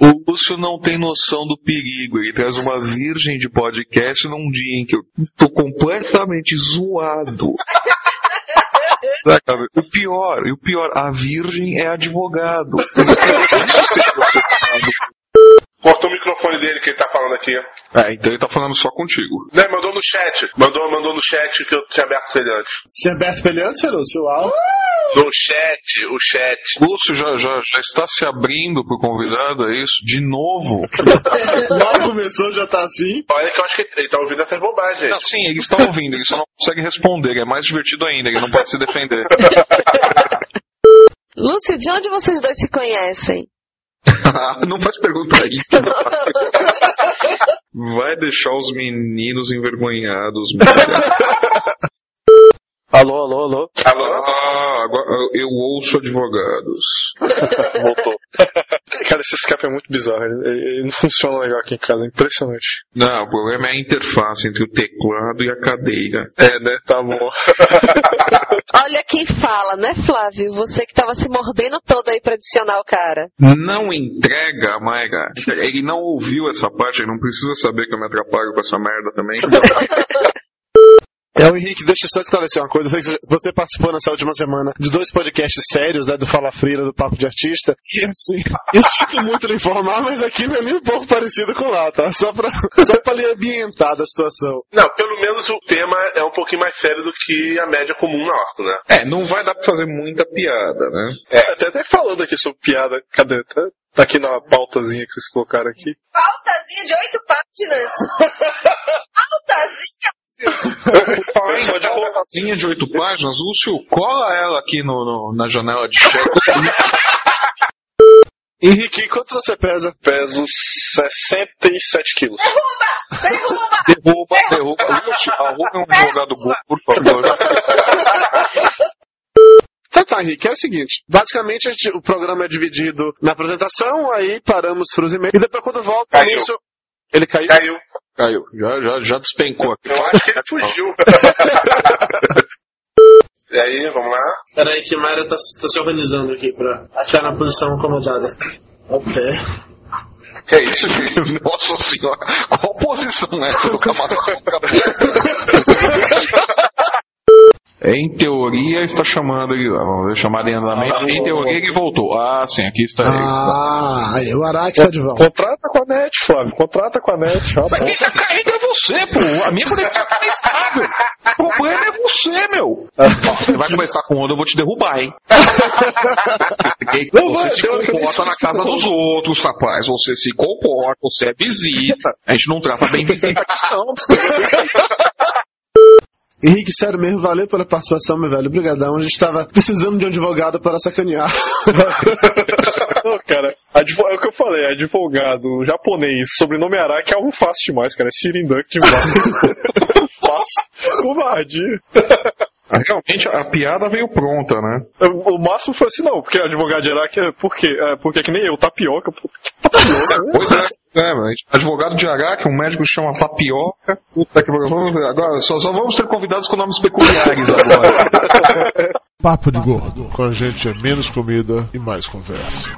O, Lúcio não tem noção do perigo. Ele traz uma virgem de podcast num dia em que eu tô completamente zoado. Sabe? O pior, o pior, a virgem é advogado. Cortou o microfone dele que ele tá falando aqui. É, então ele tá falando só contigo. Né, mandou no chat. Mandou, mandou no chat que eu tinha aberto ele antes. Tinha aberto pra ele antes, Lúcio? Uau. No chat, o chat. Lúcio já, já, já está se abrindo pro convidado, é isso? De novo? Mal começou, já tá assim. Olha que eu acho que ele tá ouvindo essas bobagens. Não, sim, ele está ouvindo, ele só não consegue responder. É mais divertido ainda, ele não pode se defender. Lúcio, de onde vocês dois se conhecem? não faz pergunta aí. Vai deixar os meninos envergonhados. Alô, alô, alô. Alô? Ah, agora eu ouço advogados. Voltou. Cara, esse Skype é muito bizarro. Ele, ele não funciona legal aqui em casa, é impressionante. Não, o problema é a interface entre o teclado e a cadeira. É, né? Tá bom. Olha quem fala, né, Flávio? Você que tava se mordendo todo aí pra adicionar o cara. Não entrega, Mayra. Ele não ouviu essa parte, ele não precisa saber que eu me atrapalho com essa merda também. É o Henrique, deixa eu só esclarecer uma coisa. Você participou nessa última semana de dois podcasts sérios, né? Do Fala Frira, do Papo de Artista. E assim, eu sinto muito lhe informar, mas aqui não é nem um pouco parecido com lá, tá? Só pra, só pra lhe ambientar da situação. Não, pelo menos o tema é um pouquinho mais sério do que a média comum nossa, né? É, não vai dar pra fazer muita piada, né? É, até, até falando aqui sobre piada, cadê? Tá, tá aqui na pautazinha que vocês colocaram aqui. Pautazinha de oito páginas. Pautazinha. Falar em pautazinha de oito páginas, Lúcio, cola ela aqui no, no na janela de chat. Henrique, quanto você pesa? Peso 67 quilos. Derruba! Derruba, derruba. Lúcio, arruma um jogado bom, por favor. Tá, tá, Henrique, é o seguinte. Basicamente, a gente- o programa é dividido na apresentação, aí paramos pros e-mails. E depois, quando volta, Caiu. Ele caiu? Caiu. Caiu, já, já, já despencou aqui. Eu acho que ele fugiu. e aí, vamos lá? Peraí, que Mayra tá, tá se organizando aqui pra ficar na posição acomodada. Ao pé. Que é isso, gente? Nossa senhora, qual posição é essa do Kamazoka? Em teoria está chamando ele, vamos ver, chamada em andamento. Em teoria ele voltou. Ah, sim, aqui está ele. Ah, o Araque tá de volta. Contrata com a net, Flávio. Contrata com a net. Mas quem tá caindo é você, pô. A minha conexão tá estável. O problema é você, meu. Você vai começar com onda, eu vou te derrubar, hein? Não vai, você se que eu comporta na casa dos outros, rapaz. Você se comporta, você é visita. A gente não trata bem visita aqui, não. Henrique, sério mesmo, valeu pela participação, meu velho. Obrigadão. A gente tava precisando de um advogado para sacanear. Não, cara, Advo- É o que eu falei, advogado japonês, sobrenome Araki é algo fácil demais, cara. É Sirindunk demais. fácil. Covardia. Ah, Realmente a piada veio pronta, né? O máximo foi assim, não, porque advogado de Araque é por quê? É, porque é que nem eu, tapioca, pô. Tapioca. Pois é, é, mas advogado de H, que um médico chama Papioca. Puta que agora só, só vamos ter convidados com nomes peculiares agora. Papo de gordo. Com a gente é menos comida e mais conversa.